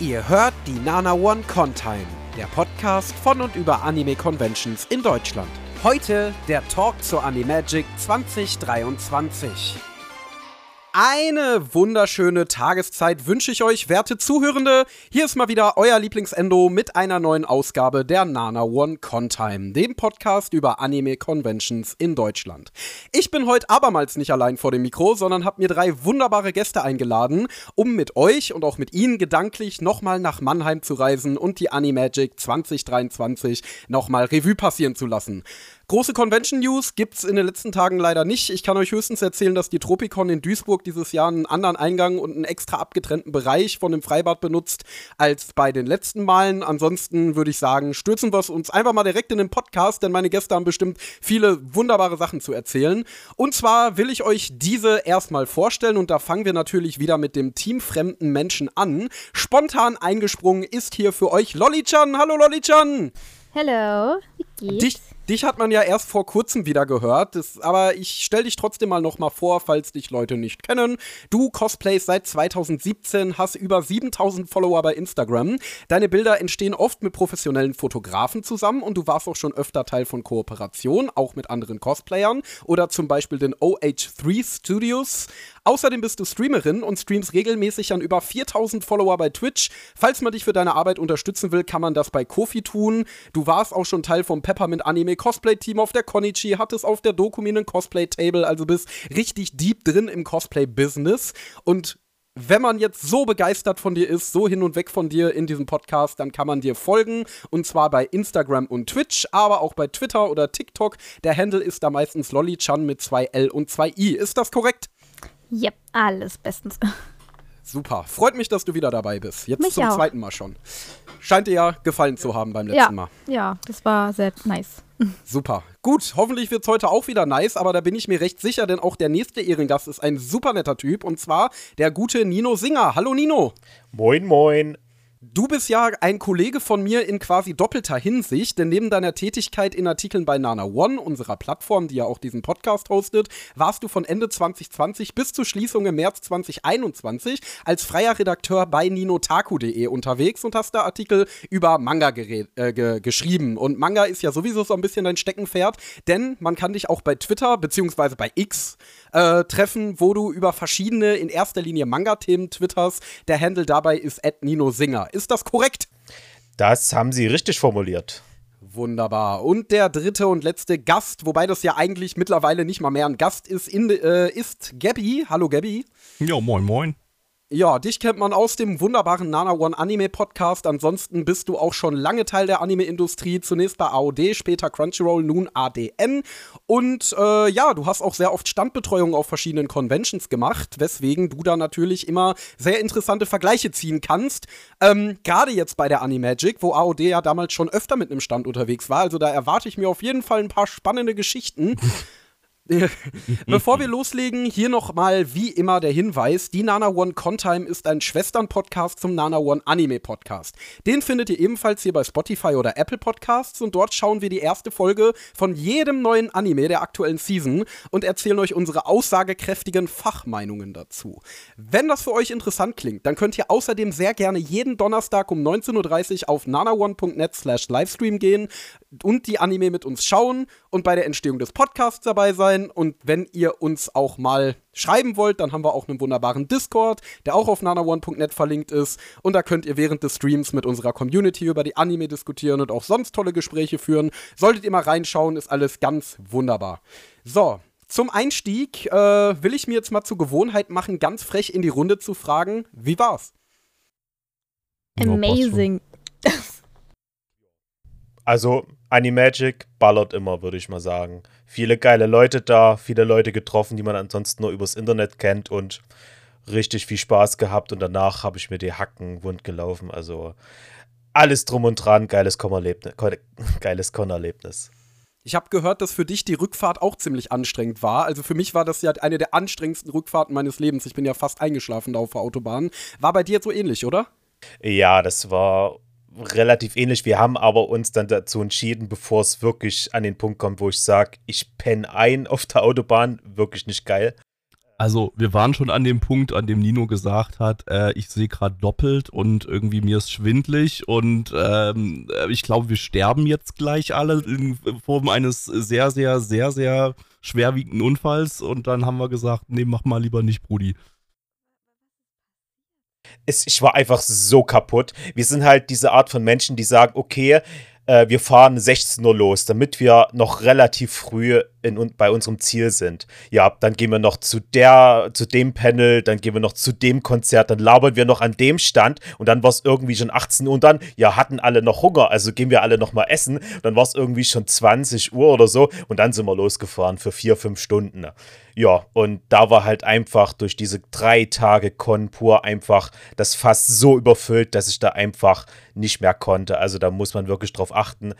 Ihr hört die Nana One Contime, der Podcast von und über Anime Conventions in Deutschland. Heute der Talk zur Animagic 2023. Eine wunderschöne Tageszeit wünsche ich euch, werte Zuhörende. Hier ist mal wieder euer Lieblingsendo mit einer neuen Ausgabe der Nana One Contime, dem Podcast über Anime Conventions in Deutschland. Ich bin heute abermals nicht allein vor dem Mikro, sondern habe mir drei wunderbare Gäste eingeladen, um mit euch und auch mit ihnen gedanklich nochmal nach Mannheim zu reisen und die Animagic 2023 nochmal Revue passieren zu lassen. Große Convention-News gibt's in den letzten Tagen leider nicht. Ich kann euch höchstens erzählen, dass die Tropicon in Duisburg dieses Jahr einen anderen Eingang und einen extra abgetrennten Bereich von dem Freibad benutzt als bei den letzten Malen. Ansonsten würde ich sagen, stürzen wir uns einfach mal direkt in den Podcast, denn meine Gäste haben bestimmt viele wunderbare Sachen zu erzählen. Und zwar will ich euch diese erstmal vorstellen und da fangen wir natürlich wieder mit dem teamfremden Menschen an. Spontan eingesprungen ist hier für euch Lollichan. Hallo Lollichan! Hallo, wie geht's? Dich, dich hat man ja erst vor kurzem wieder gehört, das, aber ich stell dich trotzdem mal noch mal vor, falls dich Leute nicht kennen. Du cosplayst seit 2017, hast über 7000 Follower bei Instagram. Deine Bilder entstehen oft mit professionellen Fotografen zusammen und du warst auch schon öfter Teil von Kooperationen, auch mit anderen Cosplayern oder zum Beispiel den OH3 Studios. Außerdem bist du Streamerin und streamst regelmäßig an über 4000 Follower bei Twitch. Falls man dich für deine Arbeit unterstützen will, kann man das bei Kofi tun. Du warst auch schon Teil vom Peppermint Anime Cosplay Team auf der Konichi, hattest auf der Dokumin ein Cosplay Table, also bist richtig deep drin im Cosplay Business und wenn man jetzt so begeistert von dir ist, so hin und weg von dir in diesem Podcast, dann kann man dir folgen. Und zwar bei Instagram und Twitch, aber auch bei Twitter oder TikTok. Der Handle ist da meistens Lollichan mit zwei L und zwei I. Ist das korrekt? Yep, alles bestens. Super. Freut mich, dass du wieder dabei bist. Jetzt Mich zum auch. zweiten Mal schon. Scheint dir ja gefallen zu haben beim letzten Ja, Mal. ja, das war sehr nice. Super. Gut, hoffentlich wird es heute auch wieder nice, aber da bin ich mir recht sicher, denn auch der nächste Ehrengast ist ein super netter Typ und zwar der gute Nino Singer. Hallo Nino. Moin, moin. Du bist ja ein Kollege von mir in quasi doppelter Hinsicht, denn neben deiner Tätigkeit in Artikeln bei Nana One, unserer Plattform, die ja auch diesen Podcast hostet, warst du von Ende 2020 bis zur Schließung im März 2021 als freier Redakteur bei ninotaku.de unterwegs und hast da Artikel über Manga äh, ge geschrieben. Und Manga ist ja sowieso so ein bisschen dein Steckenpferd, denn man kann dich auch bei Twitter beziehungsweise bei X äh, treffen, wo du über verschiedene, in erster Linie Manga-Themen twitterst. Der Handle dabei ist Nino Singer. Ist das korrekt? Das haben Sie richtig formuliert. Wunderbar. Und der dritte und letzte Gast, wobei das ja eigentlich mittlerweile nicht mal mehr ein Gast ist, in, äh, ist Gabby. Hallo Gabby. Jo, moin, moin. Ja, dich kennt man aus dem wunderbaren Nana One Anime Podcast. Ansonsten bist du auch schon lange Teil der Anime-Industrie. Zunächst bei AOD, später Crunchyroll, nun ADN. Und äh, ja, du hast auch sehr oft Standbetreuung auf verschiedenen Conventions gemacht, weswegen du da natürlich immer sehr interessante Vergleiche ziehen kannst. Ähm, Gerade jetzt bei der Animagic, wo AOD ja damals schon öfter mit einem Stand unterwegs war. Also da erwarte ich mir auf jeden Fall ein paar spannende Geschichten. Bevor wir loslegen, hier nochmal wie immer der Hinweis: Die Nana One Contime ist ein Schwestern-Podcast zum Nana One Anime Podcast. Den findet ihr ebenfalls hier bei Spotify oder Apple Podcasts und dort schauen wir die erste Folge von jedem neuen Anime der aktuellen Season und erzählen euch unsere aussagekräftigen Fachmeinungen dazu. Wenn das für euch interessant klingt, dann könnt ihr außerdem sehr gerne jeden Donnerstag um 19.30 Uhr auf nanaone.net slash Livestream gehen und die Anime mit uns schauen und bei der Entstehung des Podcasts dabei sein. Und wenn ihr uns auch mal schreiben wollt, dann haben wir auch einen wunderbaren Discord, der auch auf nanaone.net verlinkt ist. Und da könnt ihr während des Streams mit unserer Community über die Anime diskutieren und auch sonst tolle Gespräche führen. Solltet ihr mal reinschauen, ist alles ganz wunderbar. So. Zum Einstieg äh, will ich mir jetzt mal zur Gewohnheit machen, ganz frech in die Runde zu fragen, wie war's? Amazing. Also, Animagic ballert immer, würde ich mal sagen. Viele geile Leute da, viele Leute getroffen, die man ansonsten nur übers Internet kennt und richtig viel Spaß gehabt. Und danach habe ich mir die Hacken wund gelaufen. Also, alles drum und dran, geiles Con-Erlebnis. Con geiles Con-Erlebnis. Ich habe gehört, dass für dich die Rückfahrt auch ziemlich anstrengend war. Also für mich war das ja eine der anstrengendsten Rückfahrten meines Lebens. Ich bin ja fast eingeschlafen da auf der Autobahn. War bei dir so ähnlich, oder? Ja, das war relativ ähnlich. Wir haben aber uns dann dazu entschieden, bevor es wirklich an den Punkt kommt, wo ich sage, ich penne ein auf der Autobahn, wirklich nicht geil. Also, wir waren schon an dem Punkt, an dem Nino gesagt hat, äh, ich sehe gerade doppelt und irgendwie mir ist schwindlig und ähm, äh, ich glaube, wir sterben jetzt gleich alle in Form eines sehr, sehr, sehr, sehr schwerwiegenden Unfalls und dann haben wir gesagt, nee, mach mal lieber nicht, Brudi. Es, ich war einfach so kaputt. Wir sind halt diese Art von Menschen, die sagen, okay, äh, wir fahren 16 Uhr los, damit wir noch relativ früh in, bei unserem Ziel sind. Ja, dann gehen wir noch zu der, zu dem Panel, dann gehen wir noch zu dem Konzert, dann labern wir noch an dem Stand und dann war es irgendwie schon 18 Uhr und dann, ja, hatten alle noch Hunger, also gehen wir alle noch mal essen. Dann war es irgendwie schon 20 Uhr oder so und dann sind wir losgefahren für vier, fünf Stunden. Ja, und da war halt einfach durch diese drei Tage Con pur einfach das Fass so überfüllt, dass ich da einfach nicht mehr konnte. Also da muss man wirklich drauf achten.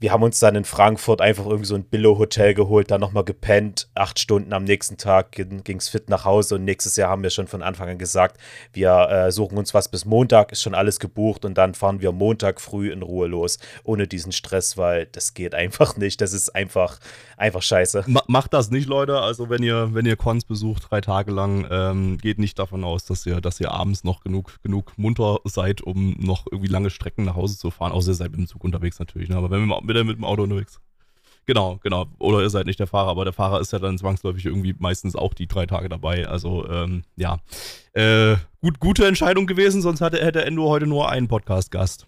Wir haben uns dann in Frankfurt einfach irgendwie so ein Billo-Hotel geholt, dann nochmal gepennt. Acht Stunden am nächsten Tag ging es fit nach Hause und nächstes Jahr haben wir schon von Anfang an gesagt, wir äh, suchen uns was bis Montag, ist schon alles gebucht und dann fahren wir Montag früh in Ruhe los, ohne diesen Stress, weil das geht einfach nicht. Das ist einfach, einfach scheiße. macht das nicht, Leute. Also wenn ihr, wenn ihr Cons besucht, drei Tage lang, ähm, geht nicht davon aus, dass ihr, dass ihr abends noch genug, genug munter seid, um noch irgendwie lange Strecken nach Hause zu fahren. Außer ihr seid mit dem Zug unterwegs natürlich. Ne? Aber wenn wir mit, mit dem Auto unterwegs. Genau, genau. Oder ihr seid nicht der Fahrer, aber der Fahrer ist ja dann zwangsläufig irgendwie meistens auch die drei Tage dabei. Also, ähm, ja. Äh, gut, gute Entscheidung gewesen, sonst hatte, hätte Endo heute nur einen Podcast-Gast.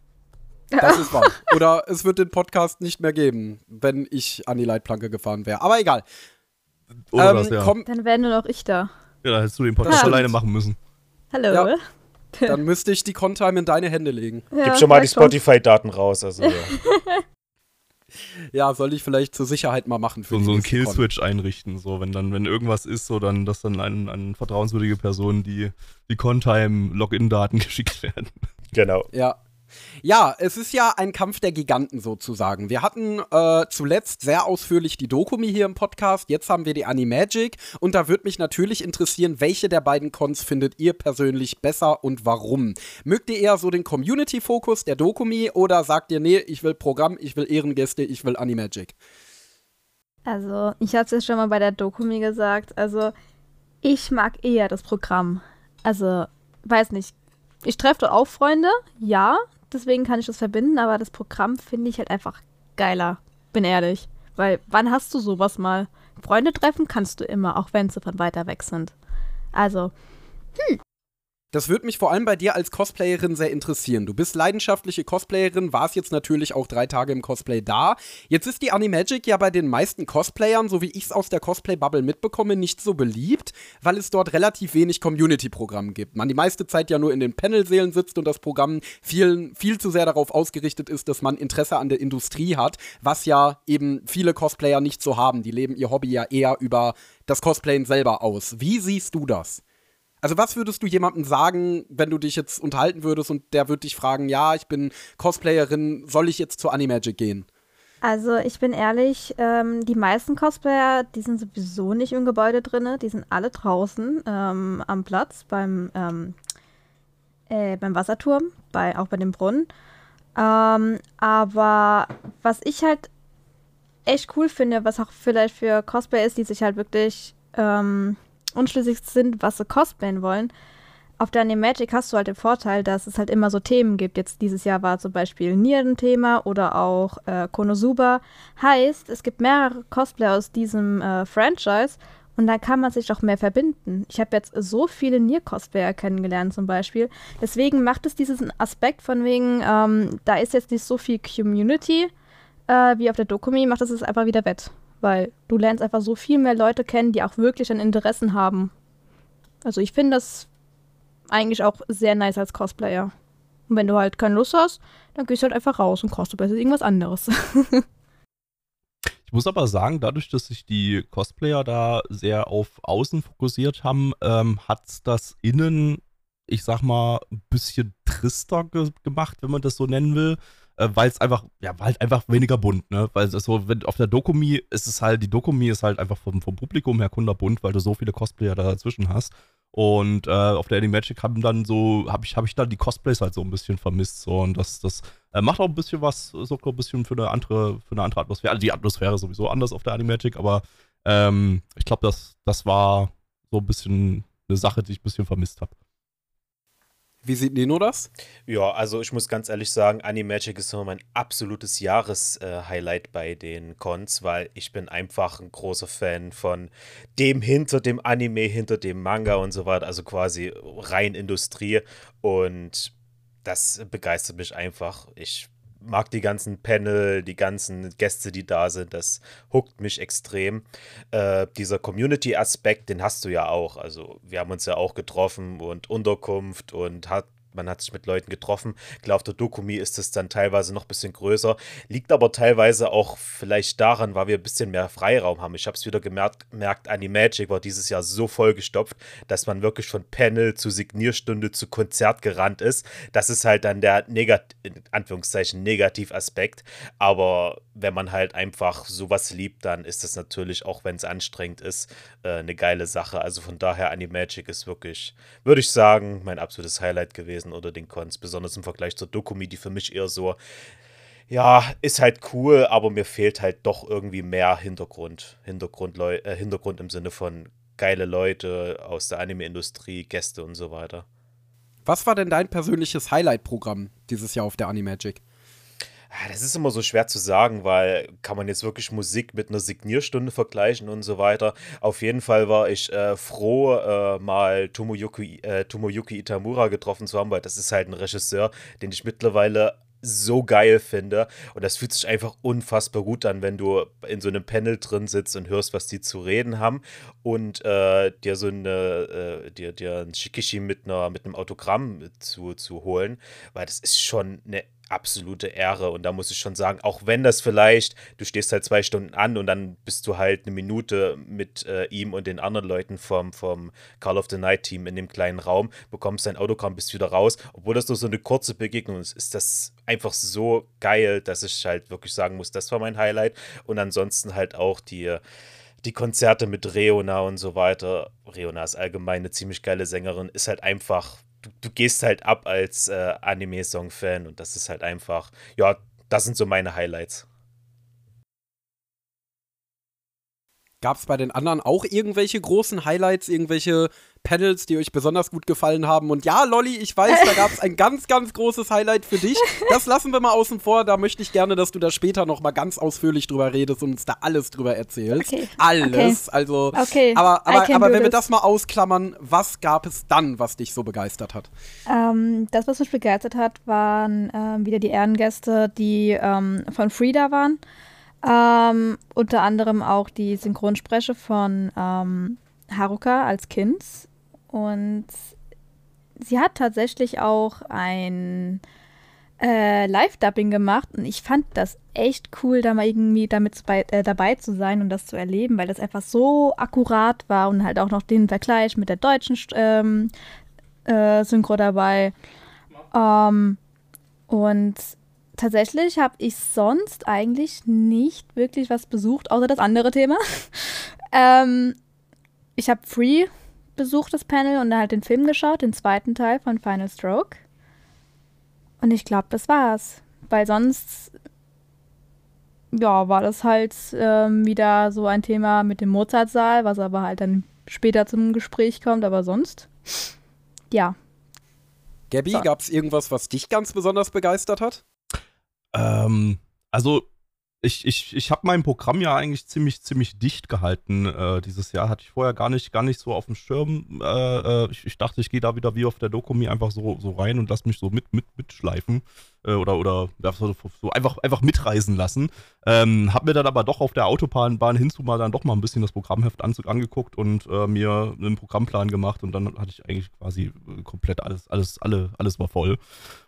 Das ist wahr. Oder es wird den Podcast nicht mehr geben, wenn ich an die Leitplanke gefahren wäre. Aber egal. Oder ähm, das, ja. Komm, dann wäre nur noch ich da. Ja, dann hättest du den Podcast alleine machen müssen. Hallo. Ja. Dann müsste ich die Contime in deine Hände legen. Ja, Gib schon mal die Spotify-Daten raus. Also, ja. ja, soll ich vielleicht zur Sicherheit mal machen. Für so, so einen Killswitch einrichten, so wenn dann, wenn irgendwas ist, so dann, dass dann an, an vertrauenswürdige Personen die, die Contime-Login-Daten geschickt werden. Genau. Ja. Ja, es ist ja ein Kampf der Giganten sozusagen. Wir hatten äh, zuletzt sehr ausführlich die Dokumi hier im Podcast, jetzt haben wir die Animagic und da würde mich natürlich interessieren, welche der beiden Cons findet ihr persönlich besser und warum? Mögt ihr eher so den Community-Fokus der Dokumi oder sagt ihr, nee, ich will Programm, ich will Ehrengäste, ich will Animagic? Also, ich hatte es ja schon mal bei der Dokumi gesagt, also ich mag eher das Programm. Also, weiß nicht, ich treffe dort auch Freunde, ja, deswegen kann ich das verbinden, aber das Programm finde ich halt einfach geiler. Bin ehrlich. Weil wann hast du sowas mal? Freunde treffen kannst du immer, auch wenn sie von weiter weg sind. Also, hm, das würde mich vor allem bei dir als Cosplayerin sehr interessieren. Du bist leidenschaftliche Cosplayerin, warst jetzt natürlich auch drei Tage im Cosplay da. Jetzt ist die Animagic ja bei den meisten Cosplayern, so wie ich es aus der Cosplay-Bubble mitbekomme, nicht so beliebt, weil es dort relativ wenig Community-Programm gibt. Man die meiste Zeit ja nur in den Panelsälen sitzt und das Programm viel, viel zu sehr darauf ausgerichtet ist, dass man Interesse an der Industrie hat, was ja eben viele Cosplayer nicht so haben. Die leben ihr Hobby ja eher über das Cosplayen selber aus. Wie siehst du das? Also was würdest du jemandem sagen, wenn du dich jetzt unterhalten würdest und der würde dich fragen, ja, ich bin Cosplayerin, soll ich jetzt zur Animagic gehen? Also ich bin ehrlich, ähm, die meisten Cosplayer, die sind sowieso nicht im Gebäude drin, die sind alle draußen ähm, am Platz beim, ähm, äh, beim Wasserturm, bei, auch bei dem Brunnen. Ähm, aber was ich halt echt cool finde, was auch vielleicht für Cosplayer ist, die sich halt wirklich ähm, unschlüssig sind, was sie cosplayen wollen. Auf der Animagic hast du halt den Vorteil, dass es halt immer so Themen gibt. Jetzt dieses Jahr war zum Beispiel Nier ein Thema oder auch äh, Konosuba. Heißt, es gibt mehrere Cosplayer aus diesem äh, Franchise und da kann man sich auch mehr verbinden. Ich habe jetzt so viele Nier-Cosplayer kennengelernt zum Beispiel. Deswegen macht es diesen Aspekt von wegen, ähm, da ist jetzt nicht so viel Community äh, wie auf der Dokumi, macht es einfach wieder wett weil du lernst einfach so viel mehr Leute kennen, die auch wirklich ein Interessen haben. Also ich finde das eigentlich auch sehr nice als Cosplayer. Und wenn du halt keine Lust hast, dann gehst du halt einfach raus und cosplayst irgendwas anderes. ich muss aber sagen, dadurch, dass sich die Cosplayer da sehr auf Außen fokussiert haben, ähm, hat das Innen, ich sag mal, ein bisschen trister ge gemacht, wenn man das so nennen will äh, weil es einfach, ja, weil halt einfach weniger bunt, ne? Weil es so, wenn auf der Dokumi ist es halt, die Dokumi ist halt einfach vom, vom Publikum her kunderbunt, weil du so viele Cosplayer da dazwischen hast. Und äh, auf der Animagic haben dann so, habe ich, hab ich dann die Cosplays halt so ein bisschen vermisst. So, und das, das äh, macht auch ein bisschen was, so ein bisschen für eine andere, für eine andere Atmosphäre. Also die Atmosphäre ist sowieso anders auf der Animagic, aber ähm, ich glaube, das, das war so ein bisschen eine Sache, die ich ein bisschen vermisst habe. Wie sieht Nino das? Ja, also ich muss ganz ehrlich sagen, Animagic ist immer mein absolutes Jahreshighlight bei den Cons, weil ich bin einfach ein großer Fan von dem hinter dem Anime, hinter dem Manga und so weiter, also quasi rein Industrie und das begeistert mich einfach. Ich mag die ganzen Panel, die ganzen Gäste, die da sind. Das huckt mich extrem. Äh, dieser Community-Aspekt, den hast du ja auch. Also wir haben uns ja auch getroffen und Unterkunft und hat man hat sich mit Leuten getroffen. Klar, auf der Dokumi ist es dann teilweise noch ein bisschen größer. Liegt aber teilweise auch vielleicht daran, weil wir ein bisschen mehr Freiraum haben. Ich habe es wieder gemerkt, gemerkt, Animagic war dieses Jahr so vollgestopft, dass man wirklich von Panel zu Signierstunde zu Konzert gerannt ist. Das ist halt dann der Negat Anführungszeichen Negativaspekt. Aber wenn man halt einfach sowas liebt, dann ist das natürlich, auch wenn es anstrengend ist, äh, eine geile Sache. Also von daher, Animagic ist wirklich, würde ich sagen, mein absolutes Highlight gewesen gewesen oder den Cons, besonders im Vergleich zur Dokumi, die für mich eher so, ja, ist halt cool, aber mir fehlt halt doch irgendwie mehr Hintergrund. Hintergrund, äh, Hintergrund im Sinne von geile Leute aus der Anime-Industrie, Gäste und so weiter. Was war denn dein persönliches Highlight-Programm dieses Jahr auf der Animagic? Ah, das ist immer so schwer zu sagen, weil kann man jetzt wirklich Musik mit einer Signierstunde vergleichen und so weiter. Auf jeden Fall war ich äh, froh, äh, mal Tomoyuki, äh, Tomoyuki Itamura getroffen zu haben, weil das ist halt ein Regisseur, den ich mittlerweile so geil finde. Und das fühlt sich einfach unfassbar gut an, wenn du in so einem Panel drin sitzt und hörst, was die zu reden haben und äh, dir so eine, äh, dir, dir ein Shikishi mit, einer, mit einem Autogramm zu, zu holen, weil das ist schon eine absolute Ehre. Und da muss ich schon sagen, auch wenn das vielleicht, du stehst halt zwei Stunden an und dann bist du halt eine Minute mit äh, ihm und den anderen Leuten vom, vom Call of the Night Team in dem kleinen Raum, bekommst dein Autogramm, bist wieder raus. Obwohl das nur so eine kurze Begegnung ist, ist das einfach so geil, dass ich halt wirklich sagen muss, das war mein Highlight. Und ansonsten halt auch die die Konzerte mit Reona und so weiter. Reona ist allgemein eine ziemlich geile Sängerin, ist halt einfach du, du gehst halt ab als äh, Anime-Song-Fan und das ist halt einfach, ja, das sind so meine Highlights. Gab es bei den anderen auch irgendwelche großen Highlights, irgendwelche Panels, die euch besonders gut gefallen haben? Und ja, Lolly, ich weiß, da gab es ein ganz, ganz großes Highlight für dich. Das lassen wir mal außen vor. Da möchte ich gerne, dass du da später noch mal ganz ausführlich drüber redest und uns da alles drüber erzählst. Okay. Alles. Okay. Also, okay. aber, aber, aber wenn wir das mal ausklammern, was gab es dann, was dich so begeistert hat? Ähm, das, was mich begeistert hat, waren äh, wieder die Ehrengäste, die ähm, von Frida waren. Ähm, unter anderem auch die Synchronspreche von ähm, Haruka als Kind. Und sie hat tatsächlich auch ein äh, Live-Dubbing gemacht und ich fand das echt cool, da mal irgendwie damit bei, äh, dabei zu sein und das zu erleben, weil das einfach so akkurat war und halt auch noch den Vergleich mit der deutschen ähm, äh, Synchro dabei. Ähm, und tatsächlich habe ich sonst eigentlich nicht wirklich was besucht, außer das andere Thema. ähm, ich habe Free besucht, das Panel, und dann halt den Film geschaut, den zweiten Teil von Final Stroke. Und ich glaube, das war's. Weil sonst, ja, war das halt ähm, wieder so ein Thema mit dem Mozartsaal, was aber halt dann später zum Gespräch kommt, aber sonst, ja. Gabby, so. gab es irgendwas, was dich ganz besonders begeistert hat? Ähm, also ich, ich, ich habe mein Programm ja eigentlich ziemlich, ziemlich dicht gehalten äh, dieses Jahr. Hatte ich vorher gar nicht, gar nicht so auf dem Schirm. Äh, äh ich, ich, dachte, ich gehe da wieder wie auf der Dokumi einfach so, so rein und lass mich so mit, mit, mitschleifen. Äh, oder oder so, so, einfach, einfach mitreisen lassen. Ähm, hab mir dann aber doch auf der Autobahn Bahn hinzu mal dann doch mal ein bisschen das Programmheft an, angeguckt und äh, mir einen Programmplan gemacht und dann hatte ich eigentlich quasi komplett alles, alles, alle, alles war voll.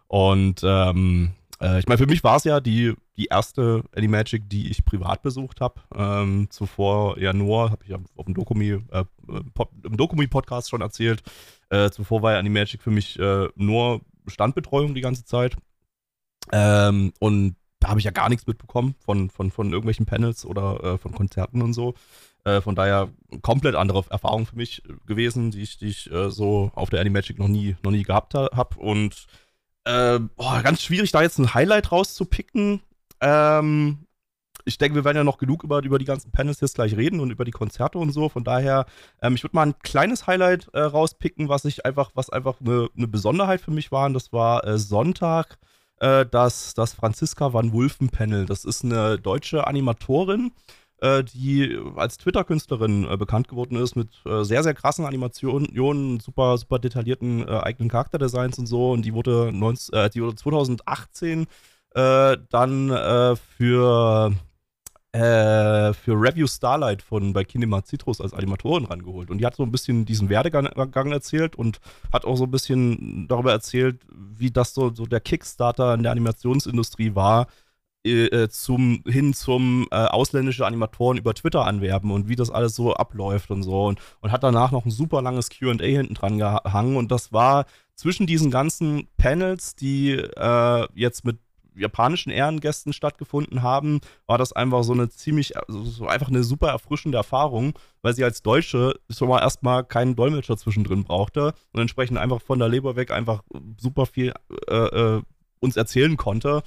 Und ähm, äh, ich meine, für mich war es ja die, die erste Animagic, die ich privat besucht habe. Ähm, zuvor ja nur, habe ich ja auf dem Dokumi, äh, im Dokumi-Podcast schon erzählt. Äh, zuvor war ja Animagic für mich äh, nur Standbetreuung die ganze Zeit. Ähm, und da habe ich ja gar nichts mitbekommen von, von, von irgendwelchen Panels oder äh, von Konzerten und so. Äh, von daher komplett andere Erfahrung für mich gewesen, die ich, die ich äh, so auf der Animagic noch nie, noch nie gehabt habe. Und äh, boah, ganz schwierig, da jetzt ein Highlight rauszupicken. Ähm, ich denke, wir werden ja noch genug über, über die ganzen Panels jetzt gleich reden und über die Konzerte und so. Von daher, ähm, ich würde mal ein kleines Highlight äh, rauspicken, was ich einfach, was einfach eine, eine Besonderheit für mich war. Und das war äh, Sonntag äh, das, das Franziska van Wulfen Panel. Das ist eine deutsche Animatorin, die als Twitter-Künstlerin äh, bekannt geworden ist mit äh, sehr, sehr krassen Animationen, super, super detaillierten eigenen Charakterdesigns und so. Und die wurde, 19, die wurde 2018 dann für äh, für Review Starlight von bei Kinema Citrus als Animatorin rangeholt. Und die hat so ein bisschen diesen Werdegang erzählt und hat auch so ein bisschen darüber erzählt, wie das so, so der Kickstarter in der Animationsindustrie war, äh, äh zum, hin zum äh, ausländische Animatoren über Twitter anwerben und wie das alles so abläuft und so. Und, und hat danach noch ein super langes QA hinten dran gehangen. Und das war zwischen diesen ganzen Panels, die äh, jetzt mit japanischen Ehrengästen stattgefunden haben, war das einfach so eine ziemlich, also so einfach eine super erfrischende Erfahrung, weil sie als Deutsche schon mal erstmal keinen Dolmetscher zwischendrin brauchte und entsprechend einfach von der Leber weg einfach super viel äh, äh, uns erzählen konnte.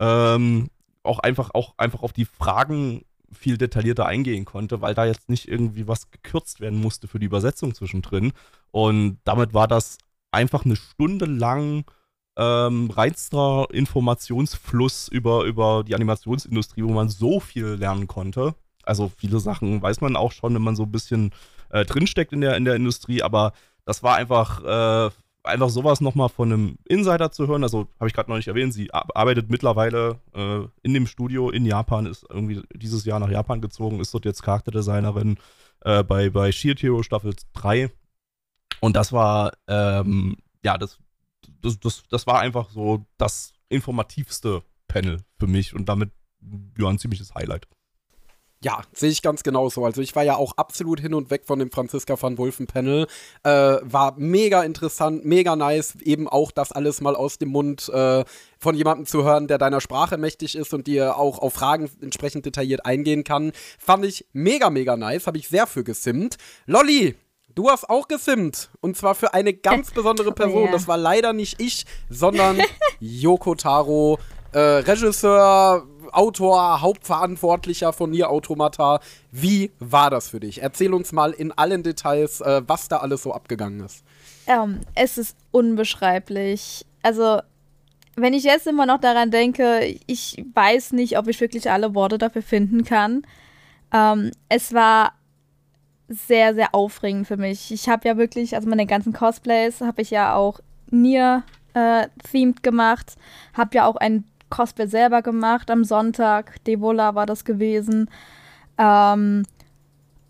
Ähm, auch einfach, auch einfach auf die Fragen viel detaillierter eingehen konnte, weil da jetzt nicht irgendwie was gekürzt werden musste für die Übersetzung zwischendrin. Und damit war das einfach eine Stunde lang ähm, reinster Informationsfluss über, über die Animationsindustrie, wo man so viel lernen konnte. Also viele Sachen weiß man auch schon, wenn man so ein bisschen äh, drinsteckt in der, in der Industrie, aber das war einfach, äh, einfach sowas nochmal von einem Insider zu hören. Also habe ich gerade noch nicht erwähnt, sie arbeitet mittlerweile äh, in dem Studio in Japan, ist irgendwie dieses Jahr nach Japan gezogen, ist dort jetzt Charakterdesignerin äh, bei, bei Shield Hero Staffel 3. Und das war, ähm, ja, das das, das, das war einfach so das informativste Panel für mich und damit ja ein ziemliches Highlight. Ja, sehe ich ganz genauso. Also ich war ja auch absolut hin und weg von dem Franziska van Wolfen Panel. Äh, war mega interessant, mega nice, eben auch das alles mal aus dem Mund äh, von jemandem zu hören, der deiner Sprache mächtig ist und dir auch auf Fragen entsprechend detailliert eingehen kann. Fand ich mega, mega nice, habe ich sehr für gesimmt. Lolli, Du hast auch gesimmt. Und zwar für eine ganz besondere Person. Oh, yeah. Das war leider nicht ich, sondern Yoko Taro, äh, Regisseur, Autor, Hauptverantwortlicher von Nier Automata. Wie war das für dich? Erzähl uns mal in allen Details, äh, was da alles so abgegangen ist. Ähm, es ist unbeschreiblich. Also, wenn ich jetzt immer noch daran denke, ich weiß nicht, ob ich wirklich alle Worte dafür finden kann. Ähm, es war sehr, sehr aufregend für mich. Ich habe ja wirklich, also meine ganzen Cosplays habe ich ja auch Nier äh, themed gemacht, habe ja auch ein Cosplay selber gemacht am Sonntag. Devola war das gewesen. Ähm,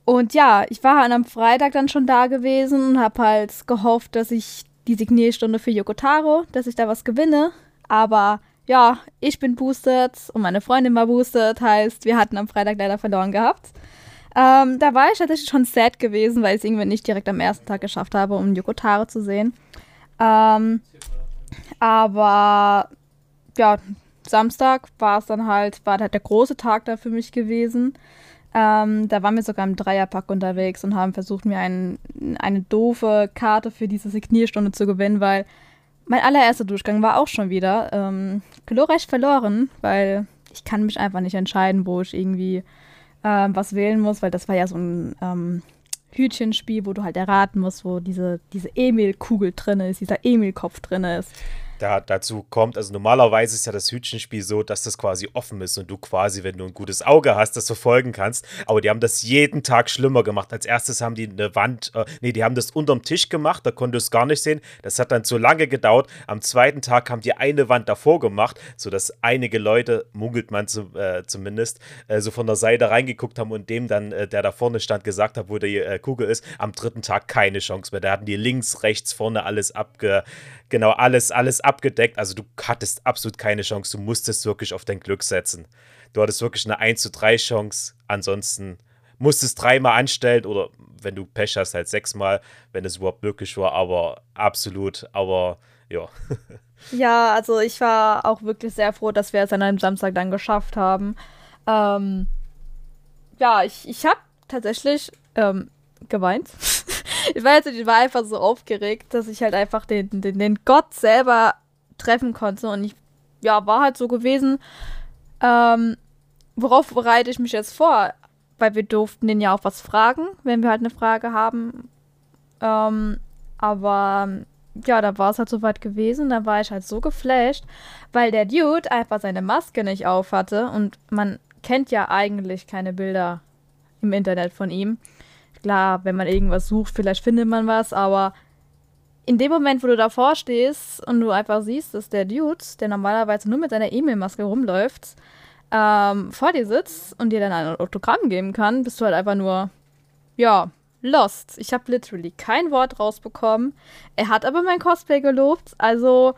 und ja, ich war halt am Freitag dann schon da gewesen und habe halt gehofft, dass ich die Signierstunde für Yokotaro, dass ich da was gewinne. Aber ja, ich bin boosted und meine Freundin war boosted, heißt, wir hatten am Freitag leider verloren gehabt. Ähm, da war ich tatsächlich schon sad gewesen, weil ich es irgendwie nicht direkt am ersten Tag geschafft habe, um Yokotaro zu sehen. Ähm, aber ja, Samstag war es dann halt, war halt der große Tag da für mich gewesen. Ähm, da waren wir sogar im Dreierpack unterwegs und haben versucht, mir ein, eine doofe Karte für diese Signierstunde zu gewinnen, weil mein allererster Durchgang war auch schon wieder ähm, glorreich verloren, weil ich kann mich einfach nicht entscheiden, wo ich irgendwie ähm, was wählen muss, weil das war ja so ein ähm, Hütchenspiel, wo du halt erraten musst, wo diese, diese Emil-Kugel drin ist, dieser Emil-Kopf drin ist da, dazu kommt. Also normalerweise ist ja das Hütchenspiel so, dass das quasi offen ist und du quasi, wenn du ein gutes Auge hast, das verfolgen kannst. Aber die haben das jeden Tag schlimmer gemacht. Als erstes haben die eine Wand, äh, nee, die haben das unterm Tisch gemacht, da konntest du es gar nicht sehen. Das hat dann zu lange gedauert. Am zweiten Tag haben die eine Wand davor gemacht, sodass einige Leute, munkelt man zu, äh, zumindest, äh, so von der Seite reingeguckt haben und dem dann, äh, der da vorne stand, gesagt hat, wo die äh, Kugel ist. Am dritten Tag keine Chance mehr. Da hatten die links, rechts, vorne alles abge genau alles, alles abgedeckt. Also du hattest absolut keine Chance. Du musstest wirklich auf dein Glück setzen. Du hattest wirklich eine 1 zu 3 Chance. Ansonsten musstest dreimal anstellen oder wenn du Pech hast, halt sechsmal, wenn es überhaupt möglich war. Aber absolut, aber ja. Ja, also ich war auch wirklich sehr froh, dass wir es an einem Samstag dann geschafft haben. Ähm, ja, ich, ich habe tatsächlich ähm, geweint. ich weiß nicht, ich war einfach so aufgeregt, dass ich halt einfach den, den, den Gott selber treffen konnte. Und ich, ja, war halt so gewesen. Ähm, worauf bereite ich mich jetzt vor? Weil wir durften den ja auch was fragen, wenn wir halt eine Frage haben. Ähm, aber ja, da war es halt soweit gewesen. Da war ich halt so geflasht, weil der Dude einfach seine Maske nicht auf hatte. Und man kennt ja eigentlich keine Bilder im Internet von ihm. Klar, wenn man irgendwas sucht, vielleicht findet man was, aber in dem Moment, wo du davor stehst und du einfach siehst, dass der Dude, der normalerweise nur mit seiner E-Mail-Maske rumläuft, ähm, vor dir sitzt und dir dann ein Autogramm geben kann, bist du halt einfach nur, ja, lost. Ich habe literally kein Wort rausbekommen. Er hat aber mein Cosplay gelobt, also,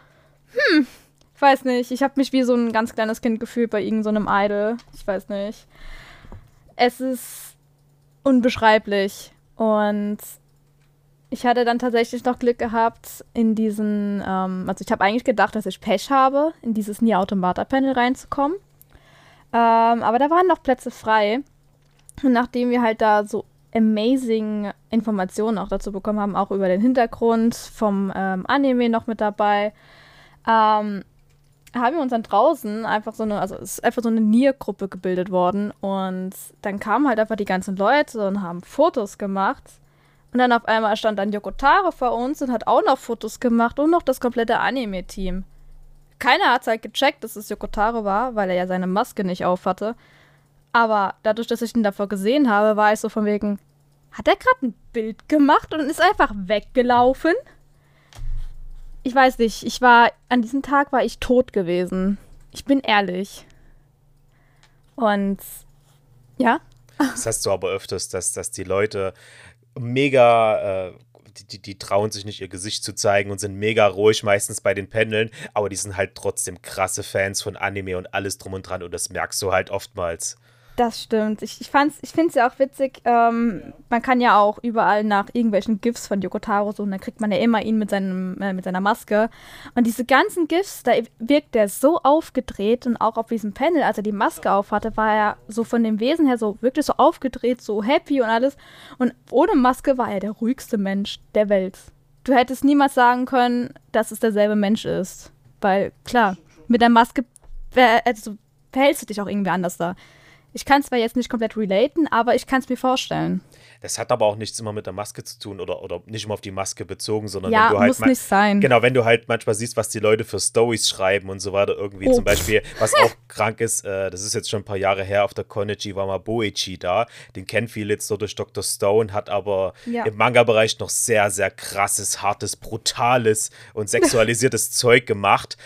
hm, weiß nicht. Ich habe mich wie so ein ganz kleines Kind gefühlt bei irgendeinem so Idol. Ich weiß nicht. Es ist unbeschreiblich. Und ich hatte dann tatsächlich noch Glück gehabt, in diesen, ähm, also ich habe eigentlich gedacht, dass ich Pech habe, in dieses Nier Automata Panel reinzukommen. Ähm, aber da waren noch Plätze frei. Und nachdem wir halt da so amazing Informationen auch dazu bekommen haben, auch über den Hintergrund vom ähm, Anime noch mit dabei, ähm, haben wir uns dann draußen einfach so eine, also es ist einfach so eine Nier-Gruppe gebildet worden und dann kamen halt einfach die ganzen Leute und haben Fotos gemacht und dann auf einmal stand dann Yokotaro vor uns und hat auch noch Fotos gemacht und noch das komplette Anime-Team. Keiner hat halt gecheckt, dass es Yokotaro war, weil er ja seine Maske nicht auf hatte. Aber dadurch, dass ich ihn davor gesehen habe, war ich so von wegen, hat er gerade ein Bild gemacht und ist einfach weggelaufen? Ich weiß nicht, ich war, an diesem Tag war ich tot gewesen. Ich bin ehrlich. Und, ja. Das hast du aber öfters, dass, dass die Leute mega äh, die, die, die, trauen sich nicht, ihr Gesicht zu zeigen und sind mega ruhig meistens bei den Pendeln, aber die sind halt trotzdem krasse Fans von Anime und alles drum und dran und das merkst du halt oftmals. Das stimmt. Ich, ich, ich finde es ja auch witzig. Ähm, man kann ja auch überall nach irgendwelchen GIFs von Yokotaro suchen. Dann kriegt man ja immer ihn mit, seinem, äh, mit seiner Maske. Und diese ganzen GIFs, da wirkt der so aufgedreht. Und auch auf diesem Panel, als er die Maske auf hatte, war er so von dem Wesen her so wirklich so aufgedreht, so happy und alles. Und ohne Maske war er der ruhigste Mensch der Welt. Du hättest niemals sagen können, dass es derselbe Mensch ist. Weil, klar, mit der Maske also, verhältst du dich auch irgendwie anders da. Ich kann zwar jetzt nicht komplett relaten, aber ich kann es mir vorstellen. Das hat aber auch nichts immer mit der Maske zu tun oder, oder nicht immer auf die Maske bezogen, sondern ja, wenn du halt. Muss nicht sein. Genau, wenn du halt manchmal siehst, was die Leute für Stories schreiben und so weiter, irgendwie oh. zum Beispiel, was auch krank ist, äh, das ist jetzt schon ein paar Jahre her, auf der Konichi war mal Boichi da. Den kennen viele jetzt so durch Dr. Stone, hat aber ja. im Manga-Bereich noch sehr, sehr krasses, hartes, brutales und sexualisiertes Zeug gemacht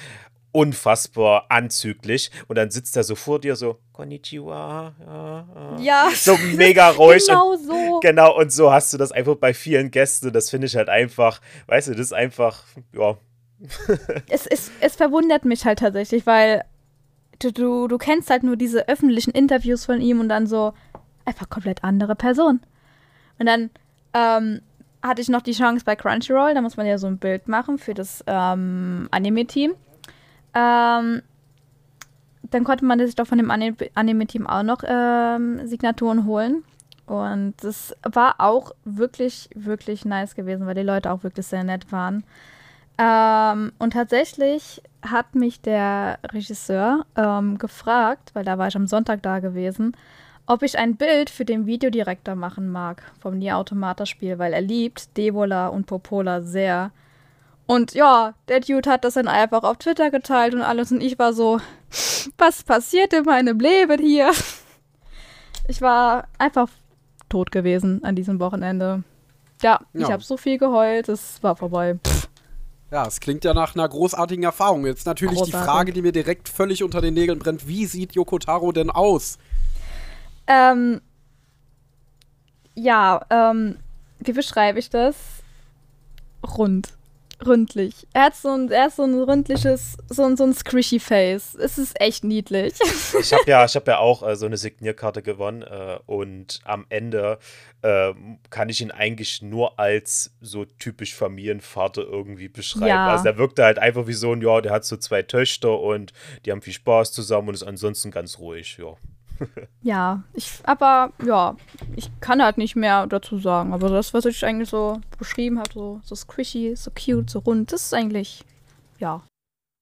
unfassbar anzüglich. Und dann sitzt er so vor dir, so, Konnichiwa. Ja, ja. So mega ruhig. genau und, so. Genau, und so hast du das einfach bei vielen Gästen. Das finde ich halt einfach, weißt du, das ist einfach, ja. es, es, es verwundert mich halt tatsächlich, weil du, du, du kennst halt nur diese öffentlichen Interviews von ihm und dann so einfach komplett andere Person. Und dann ähm, hatte ich noch die Chance bei Crunchyroll, da muss man ja so ein Bild machen für das ähm, Anime-Team. Ähm, dann konnte man sich doch von dem Anime-Team auch noch ähm, Signaturen holen. Und es war auch wirklich, wirklich nice gewesen, weil die Leute auch wirklich sehr nett waren. Ähm, und tatsächlich hat mich der Regisseur ähm, gefragt, weil da war ich am Sonntag da gewesen, ob ich ein Bild für den Videodirektor machen mag vom Nier Automata Spiel, weil er liebt Devola und Popola sehr. Und ja, der Dude hat das dann einfach auf Twitter geteilt und alles. Und ich war so, was passiert in meinem Leben hier? Ich war einfach tot gewesen an diesem Wochenende. Ja, ja. ich habe so viel geheult, es war vorbei. Pff. Ja, es klingt ja nach einer großartigen Erfahrung. Jetzt natürlich Großartig. die Frage, die mir direkt völlig unter den Nägeln brennt: Wie sieht Yoko Taro denn aus? Ähm, ja, ähm, wie beschreibe ich das? Rund ründlich. Er hat so ein, er ist so ein ründliches, so ein, so ein squishy Face. Es ist echt niedlich. Ich habe ja, hab ja auch äh, so eine Signierkarte gewonnen äh, und am Ende äh, kann ich ihn eigentlich nur als so typisch Familienvater irgendwie beschreiben. Ja. Also der wirkte halt einfach wie so ein, ja, der hat so zwei Töchter und die haben viel Spaß zusammen und ist ansonsten ganz ruhig, ja. ja, ich, aber ja, ich kann halt nicht mehr dazu sagen. Aber das, was ich eigentlich so beschrieben habe, so, so squishy, so cute, so rund, das ist eigentlich, ja.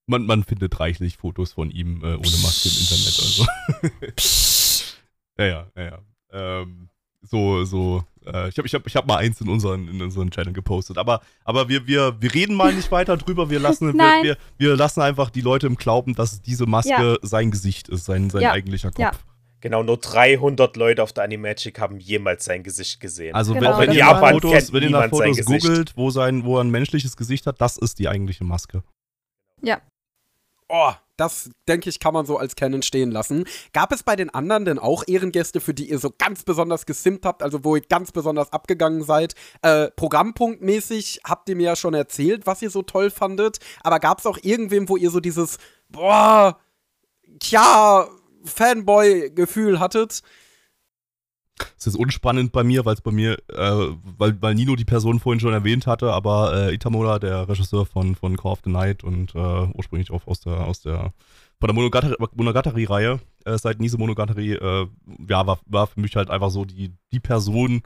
Man, man findet reichlich Fotos von ihm äh, ohne Maske im Internet. Also. Ja, ja, ja, ja. Ähm, so, so, äh, ich habe ich hab, ich hab mal eins in unseren, in unseren Channel gepostet. Aber, aber wir, wir, wir reden mal nicht weiter drüber. Wir lassen, wir, wir, wir, lassen einfach die Leute im Glauben, dass diese Maske ja. sein Gesicht ist, sein, sein ja. eigentlicher Kopf. Ja. Genau, nur 300 Leute auf der Animagic haben jemals sein Gesicht gesehen. Also genau. wenn, wenn, ihr nach Fotos, wenn ihr nach Fotos googelt, wo, sein, wo er ein menschliches Gesicht hat, das ist die eigentliche Maske. Ja. Oh, das, denke ich, kann man so als Canon stehen lassen. Gab es bei den anderen denn auch Ehrengäste, für die ihr so ganz besonders gesimmt habt, also wo ihr ganz besonders abgegangen seid? Äh, Programmpunktmäßig habt ihr mir ja schon erzählt, was ihr so toll fandet, aber gab es auch irgendwem, wo ihr so dieses, boah, tja, Fanboy-Gefühl hattet? Es ist unspannend bei mir, weil es bei mir, äh, weil, weil Nino die Person vorhin schon erwähnt hatte, aber äh, Itamoda, der Regisseur von, von Call of the Night und äh, ursprünglich auch aus der, aus der von der Monogatari-Reihe, äh, seit Nise Monogatari, äh, ja, war, war für mich halt einfach so die, die Person,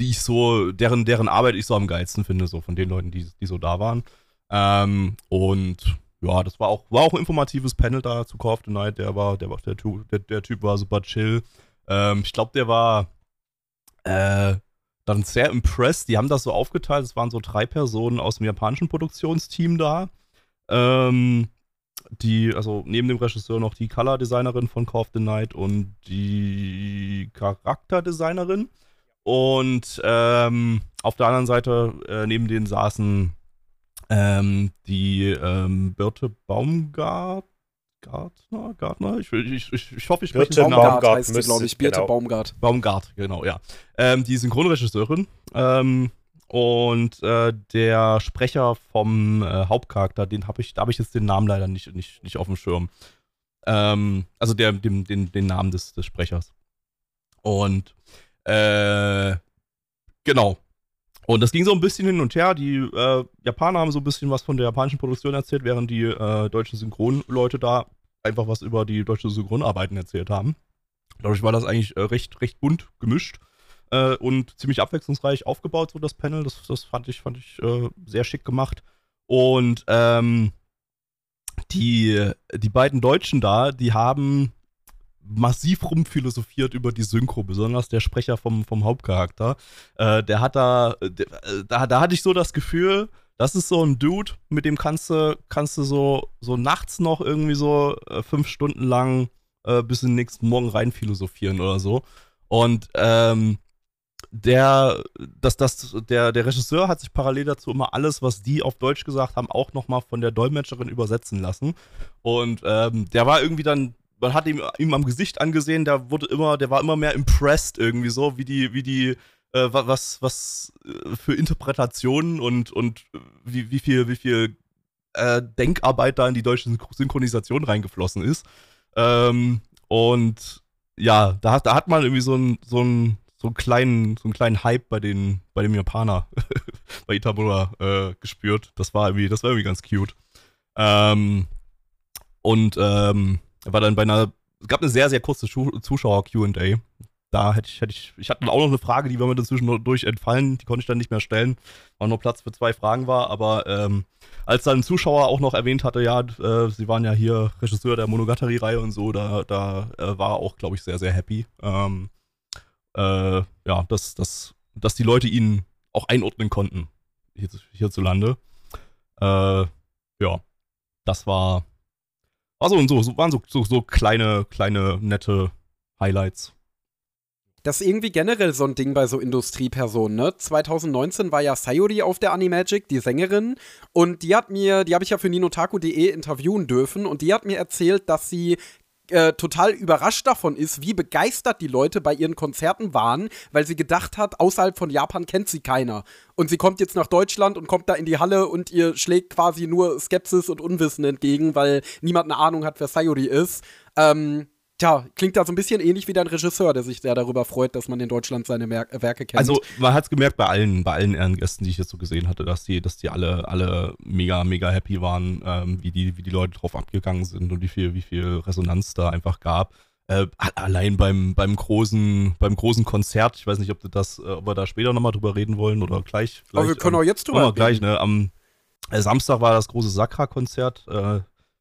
die ich so, deren, deren Arbeit ich so am geilsten finde, so von den Leuten, die, die so da waren. Ähm, und ja, das war auch, war auch ein informatives Panel da zu Call of the Night, der war, der war, der, der, der Typ war super chill. Ähm, ich glaube, der war äh, dann sehr impressed. Die haben das so aufgeteilt. Es waren so drei Personen aus dem japanischen Produktionsteam da. Ähm, die, also neben dem Regisseur noch die Color-Designerin von Call of the Night und die Charakterdesignerin. Und ähm, auf der anderen Seite äh, neben denen saßen ähm, die ähm, Birte Baumgart, Gartner, Gartner? Ich, ich, ich, ich hoffe, ich spreche den Namen. Baumgart heißt sie, glaube ich. Birte genau. Baumgart. Baumgart, genau, ja. Ähm, die Synchronregisseurin. Ähm, und äh, der Sprecher vom äh, Hauptcharakter, den habe ich, da habe ich jetzt den Namen leider nicht, nicht, nicht auf dem Schirm. Ähm, also der, den, den, den Namen des, des Sprechers. Und äh, genau. Und das ging so ein bisschen hin und her. Die äh, Japaner haben so ein bisschen was von der japanischen Produktion erzählt, während die äh, deutschen Synchronleute da einfach was über die deutschen Synchronarbeiten erzählt haben. Dadurch war das eigentlich äh, recht, recht bunt gemischt äh, und ziemlich abwechslungsreich aufgebaut, so das Panel. Das, das fand ich, fand ich äh, sehr schick gemacht. Und ähm, die, die beiden Deutschen da, die haben massiv rumphilosophiert über die Synchro, besonders der Sprecher vom, vom Hauptcharakter. Äh, der hat da, der, äh, da, da hatte ich so das Gefühl, das ist so ein Dude, mit dem kannst du, kannst du so, so nachts noch irgendwie so äh, fünf Stunden lang äh, bis in den nächsten Morgen rein philosophieren oder so. Und ähm, der, das, das, der, der Regisseur hat sich parallel dazu immer alles, was die auf Deutsch gesagt haben, auch nochmal von der Dolmetscherin übersetzen lassen. Und ähm, der war irgendwie dann man hat ihm, ihm am Gesicht angesehen, der wurde immer, der war immer mehr impressed irgendwie so, wie die, wie die, äh, was, was äh, für Interpretationen und, und wie, wie viel, wie viel äh, Denkarbeit da in die deutsche Synchronisation reingeflossen ist. Ähm, und ja, da, da hat man irgendwie so einen, so einen, so einen kleinen, so einen kleinen Hype bei den, bei dem Japaner, bei Itamura äh, gespürt. Das war irgendwie, das war irgendwie ganz cute. Ähm, und ähm, war dann bei einer, es gab eine sehr, sehr kurze Zuschauer-QA. Da hätte ich, hätte ich, ich hatte auch noch eine Frage, die war mir dazwischen durch entfallen, die konnte ich dann nicht mehr stellen, weil nur Platz für zwei Fragen war, aber ähm, als dann ein Zuschauer auch noch erwähnt hatte, ja, äh, sie waren ja hier Regisseur der Monogatari-Reihe und so, da, da äh, war er auch, glaube ich, sehr, sehr happy. Ähm, äh, ja, dass, dass, dass die Leute ihn auch einordnen konnten hier, hierzulande. Äh, ja, das war, also und so, so waren so, so, so kleine, kleine, nette Highlights. Das ist irgendwie generell so ein Ding bei so Industriepersonen, ne? 2019 war ja Sayuri auf der Animagic, die Sängerin, und die hat mir, die habe ich ja für ninotaku.de interviewen dürfen, und die hat mir erzählt, dass sie äh, total überrascht davon ist, wie begeistert die Leute bei ihren Konzerten waren, weil sie gedacht hat, außerhalb von Japan kennt sie keiner. Und sie kommt jetzt nach Deutschland und kommt da in die Halle und ihr schlägt quasi nur Skepsis und Unwissen entgegen, weil niemand eine Ahnung hat, wer Sayuri ist. Ähm, Tja, klingt da so ein bisschen ähnlich wie dein Regisseur, der sich sehr darüber freut, dass man in Deutschland seine Mer Werke kennt. Also man hat es gemerkt bei allen, bei allen Ehrengästen, die ich jetzt so gesehen hatte, dass die, dass die alle, alle mega, mega happy waren, ähm, wie, die, wie die Leute drauf abgegangen sind und wie viel, wie viel Resonanz da einfach gab. Äh, allein beim, beim, großen, beim großen Konzert, ich weiß nicht, ob, das, äh, ob wir da später nochmal drüber reden wollen oder gleich. gleich Aber wir können ähm, auch jetzt drüber reden. gleich, ne? Am äh, Samstag war das große Sakra-Konzert äh,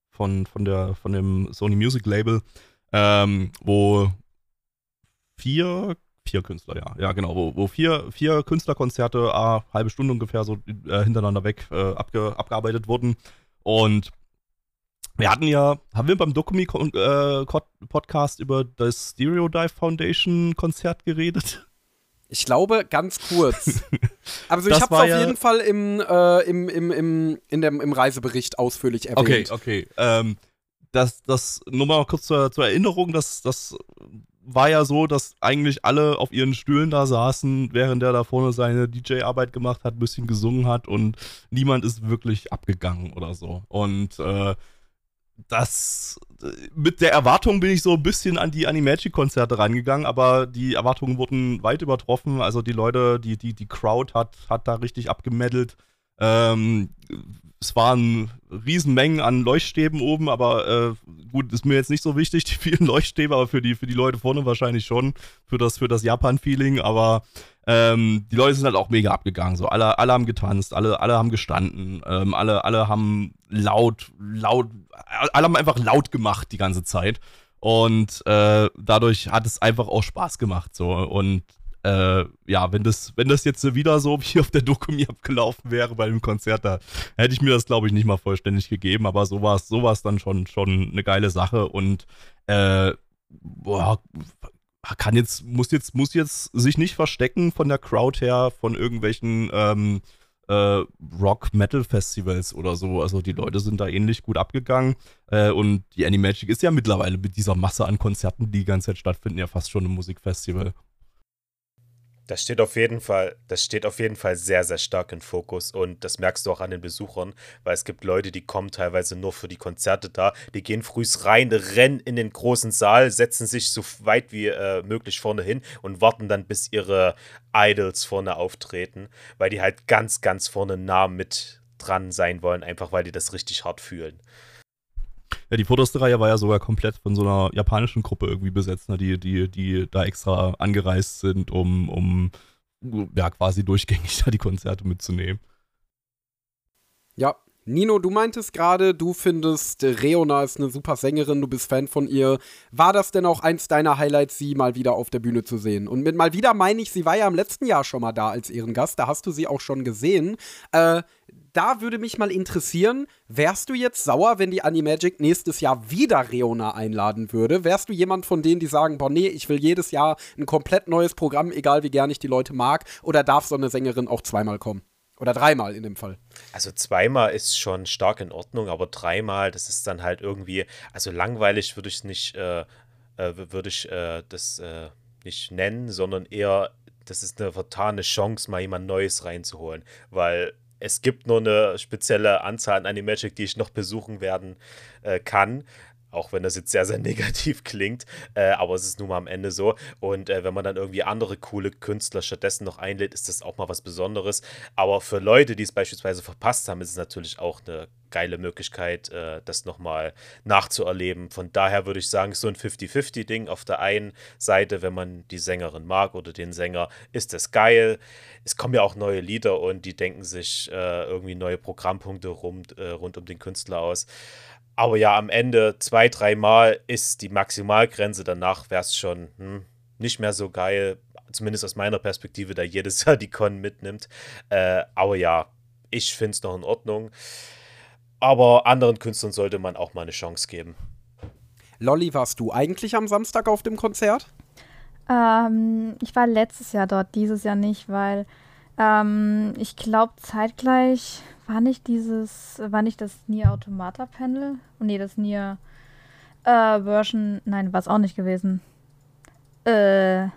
von, von, von dem Sony Music Label ähm, wo vier, vier Künstler, ja, ja genau, wo, wo vier, vier Künstlerkonzerte, äh, halbe Stunde ungefähr so äh, hintereinander weg äh, abge, abgearbeitet wurden. Und wir hatten ja, haben wir beim Dokumi-Podcast äh, über das Stereo Dive Foundation Konzert geredet? Ich glaube, ganz kurz. Also ich habe es auf ja jeden Fall im, äh, im, im, im, in dem, im Reisebericht ausführlich erwähnt. Okay, okay. Ähm, das, das, nur mal kurz zur, zur Erinnerung, das, das war ja so, dass eigentlich alle auf ihren Stühlen da saßen, während der da vorne seine DJ-Arbeit gemacht hat, ein bisschen gesungen hat und niemand ist wirklich abgegangen oder so. Und äh, das mit der Erwartung bin ich so ein bisschen an die Animagic-Konzerte rangegangen, aber die Erwartungen wurden weit übertroffen. Also die Leute, die, die, die Crowd hat, hat da richtig abgemeddelt. Ähm, es waren Riesenmengen an Leuchtstäben oben, aber äh, gut, ist mir jetzt nicht so wichtig, die vielen Leuchtstäbe, aber für die, für die Leute vorne wahrscheinlich schon, für das, für das Japan-Feeling, aber ähm, die Leute sind halt auch mega abgegangen. So, alle, alle haben getanzt, alle, alle haben gestanden, ähm, alle, alle haben laut, laut, alle haben einfach laut gemacht die ganze Zeit. Und äh, dadurch hat es einfach auch Spaß gemacht. So. Und äh, ja, wenn das, wenn das jetzt wieder so wie auf der Dokumi abgelaufen wäre bei dem Konzert, da hätte ich mir das, glaube ich, nicht mal vollständig gegeben. Aber so war es so dann schon, schon eine geile Sache. Und äh, boah, kann jetzt, muss jetzt, muss jetzt sich nicht verstecken von der Crowd her, von irgendwelchen ähm, äh, Rock-Metal-Festivals oder so. Also die Leute sind da ähnlich gut abgegangen. Äh, und die Animagic ist ja mittlerweile mit dieser Masse an Konzerten, die die ganze Zeit stattfinden, ja fast schon ein Musikfestival. Das steht auf jeden Fall, das steht auf jeden Fall sehr, sehr stark im Fokus und das merkst du auch an den Besuchern, weil es gibt Leute, die kommen teilweise nur für die Konzerte da, die gehen frühs rein, rennen in den großen Saal, setzen sich so weit wie äh, möglich vorne hin und warten dann, bis ihre Idols vorne auftreten, weil die halt ganz, ganz vorne nah mit dran sein wollen, einfach weil die das richtig hart fühlen. Ja, die vorderste Reihe war ja sogar komplett von so einer japanischen Gruppe irgendwie besetzt, ne, die, die, die da extra angereist sind, um, um ja, quasi durchgängig da die Konzerte mitzunehmen. Ja, Nino, du meintest gerade, du findest Reona ist eine super Sängerin, du bist Fan von ihr. War das denn auch eins deiner Highlights, sie mal wieder auf der Bühne zu sehen? Und mit mal wieder meine ich, sie war ja im letzten Jahr schon mal da als Ehrengast, da hast du sie auch schon gesehen. Äh, da würde mich mal interessieren, wärst du jetzt sauer, wenn die Animagic nächstes Jahr wieder Reona einladen würde? Wärst du jemand von denen, die sagen, boah, nee, ich will jedes Jahr ein komplett neues Programm, egal wie gern ich die Leute mag? Oder darf so eine Sängerin auch zweimal kommen? Oder dreimal in dem Fall. Also zweimal ist schon stark in Ordnung, aber dreimal, das ist dann halt irgendwie, also langweilig würde ich nicht, äh, äh, würde ich äh, das äh, nicht nennen, sondern eher, das ist eine vertane Chance, mal jemand Neues reinzuholen. Weil es gibt nur eine spezielle Anzahl an Animagic, die ich noch besuchen werden äh, kann. Auch wenn das jetzt sehr, sehr negativ klingt, äh, aber es ist nun mal am Ende so. Und äh, wenn man dann irgendwie andere coole Künstler stattdessen noch einlädt, ist das auch mal was Besonderes. Aber für Leute, die es beispielsweise verpasst haben, ist es natürlich auch eine geile Möglichkeit, äh, das nochmal nachzuerleben. Von daher würde ich sagen, so ein 50-50-Ding. Auf der einen Seite, wenn man die Sängerin mag oder den Sänger, ist das geil. Es kommen ja auch neue Lieder und die denken sich äh, irgendwie neue Programmpunkte rum, äh, rund um den Künstler aus. Aber ja, am Ende zwei, dreimal ist die Maximalgrenze. Danach wäre es schon hm, nicht mehr so geil. Zumindest aus meiner Perspektive, da jedes Jahr die Con mitnimmt. Äh, aber ja, ich finde es noch in Ordnung. Aber anderen Künstlern sollte man auch mal eine Chance geben. Lolly, warst du eigentlich am Samstag auf dem Konzert? Ähm, ich war letztes Jahr dort, dieses Jahr nicht, weil ähm, ich glaube zeitgleich war nicht dieses, war nicht das Nier Automata Panel? Nee, das Nier äh, Version, nein, war es auch nicht gewesen. Äh,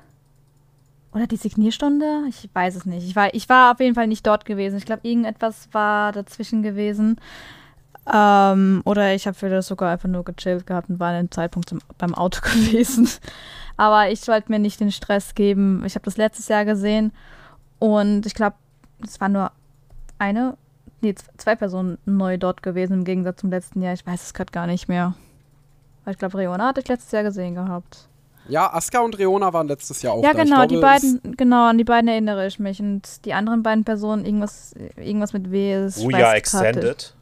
oder die Signierstunde? Ich weiß es nicht. Ich war, ich war auf jeden Fall nicht dort gewesen. Ich glaube, irgendetwas war dazwischen gewesen. Ähm, oder ich habe vielleicht sogar einfach nur gechillt gehabt und war an dem Zeitpunkt zum, beim Auto gewesen. Aber ich sollte mir nicht den Stress geben. Ich habe das letztes Jahr gesehen und ich glaube, es war nur eine nee, zwei Personen neu dort gewesen im Gegensatz zum letzten Jahr. Ich weiß es gerade gar nicht mehr. Weil ich glaube, Reona hatte ich letztes Jahr gesehen gehabt. Ja, Aska und Reona waren letztes Jahr auch ja, da. Ja, genau, glaube, die beiden, genau, an die beiden erinnere ich mich. Und die anderen beiden Personen, irgendwas, irgendwas mit W ist. Uja Extended.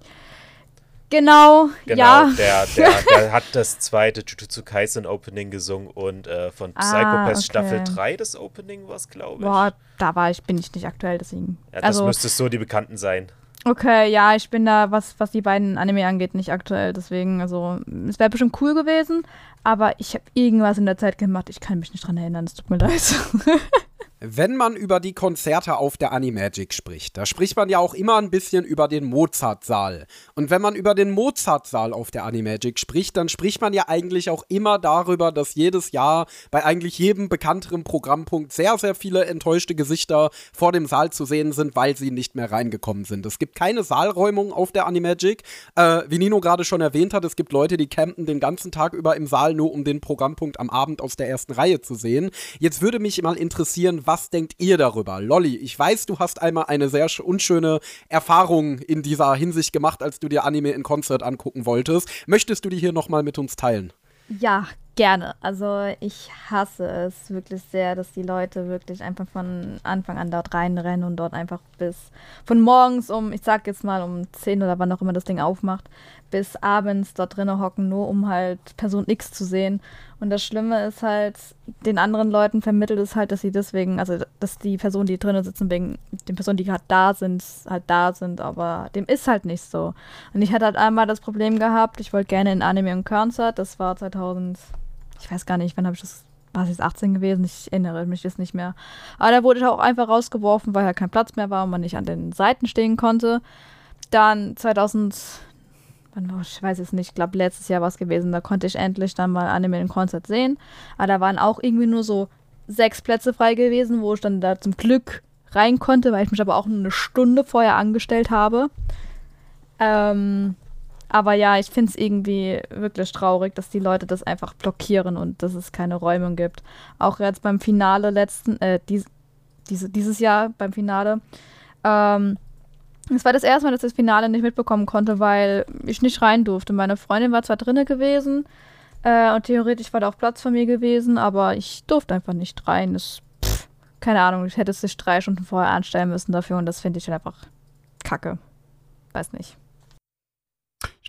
Genau, Genau, ja. der, der, der hat das zweite Jujutsu Kaisen Opening gesungen und äh, von Ah, Psychopath okay. Staffel 3 das Opening war es, glaube ich. Boah, da war ich, bin ich nicht aktuell, deswegen. ja, das also, müsste so die Bekannten sein. Okay, ja, ich bin da, was, was die beiden Anime angeht, nicht aktuell, deswegen, also, es wäre bestimmt cool gewesen, aber ich habe irgendwas in der Zeit gemacht, ich kann mich nicht dran erinnern, es tut mir leid. Wenn man über die Konzerte auf der Animagic spricht, da spricht man ja auch immer ein bisschen über den Mozartsaal. Und wenn man über den Mozartsaal auf der Animagic spricht, dann spricht man ja eigentlich auch immer darüber, dass jedes Jahr bei eigentlich jedem bekannteren Programmpunkt sehr, sehr viele enttäuschte Gesichter vor dem Saal zu sehen sind, weil sie nicht mehr reingekommen sind. Es gibt keine Saalräumung auf der Animagic. Äh, wie Nino gerade schon erwähnt hat, es gibt Leute, die campen den ganzen Tag über im Saal, nur um den Programmpunkt am Abend aus der ersten Reihe zu sehen. Jetzt würde mich mal interessieren, was denkt ihr darüber? Lolly, ich weiß, du hast einmal eine sehr sch- unschöne Erfahrung in dieser Hinsicht gemacht, als du dir Anime in Konzert angucken wolltest. Möchtest du die hier nochmal mit uns teilen? Ja, gerne. Also ich hasse es wirklich sehr, dass die Leute wirklich einfach von Anfang an dort reinrennen und dort einfach bis von morgens um, ich sag jetzt mal um 10 oder wann auch immer das Ding aufmacht, bis abends dort drinnen hocken, nur um halt Person X zu sehen. Und das Schlimme ist halt, den anderen Leuten vermittelt es halt, dass sie deswegen, also dass die Personen, die drinnen sitzen, wegen den Personen, die gerade da sind, halt da sind, aber dem ist halt nicht so. Und ich hatte halt einmal das Problem gehabt, ich wollte gerne in Anime und Concert, das war 2000, ich weiß gar nicht, wann habe ich das, war es jetzt 18 gewesen, ich erinnere mich jetzt nicht mehr. Aber da wurde ich auch einfach rausgeworfen, weil halt kein Platz mehr war und man nicht an den Seiten stehen konnte. Dann 2000, wann war, ich weiß es nicht, ich glaube letztes Jahr war es gewesen, da konnte ich endlich dann mal Anime in Konzert sehen. Aber da waren auch irgendwie nur so sechs Plätze frei gewesen, wo ich dann da zum Glück rein konnte, weil ich mich aber auch eine Stunde vorher angestellt habe. Ähm, aber ja, ich finde es irgendwie wirklich traurig, dass die Leute das einfach blockieren und dass es keine Räumung gibt. Auch jetzt beim Finale letzten, äh, dies, diese, dieses Jahr beim Finale. Ähm, es war das erste Mal, dass ich das Finale nicht mitbekommen konnte, weil ich nicht rein durfte. Meine Freundin war zwar drinne gewesen äh, und theoretisch war da auch Platz für mir gewesen, aber ich durfte einfach nicht rein. Das, pff, keine Ahnung, ich hätte es sich drei Stunden vorher anstellen müssen dafür und das finde ich halt einfach kacke. Weiß nicht.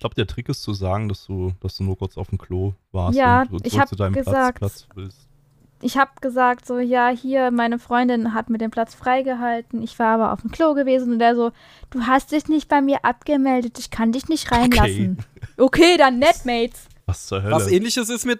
Ich glaube, der Trick ist zu sagen, dass du, dass du nur kurz auf dem Klo warst Ja, und ich zu deinem gesagt- Platz, Platz willst. ich habe gesagt, so, ja, hier, meine Freundin hat mir den Platz freigehalten. Ich war aber auf dem Klo gewesen und der so, du hast dich nicht bei mir abgemeldet, ich kann dich nicht reinlassen. Okay, dann Netmates. Was zur Hölle? Was ähnliches ist mit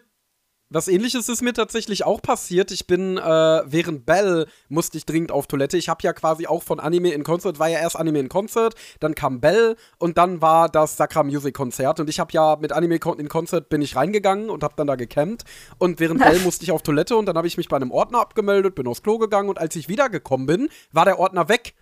was ähnliches ist mir tatsächlich auch passiert. Ich bin äh, während Bell musste ich dringend auf Toilette. Ich habe ja quasi auch von Anime in Concert war ja erst Anime in Concert, dann kam Bell und dann war das Sakra Music Konzert und ich habe ja mit Anime in Concert bin ich reingegangen und habe dann da gecampt und während Bell musste ich auf Toilette und dann habe ich mich bei einem Ordner abgemeldet, bin aufs Klo gegangen und als ich wiedergekommen bin, war der Ordner weg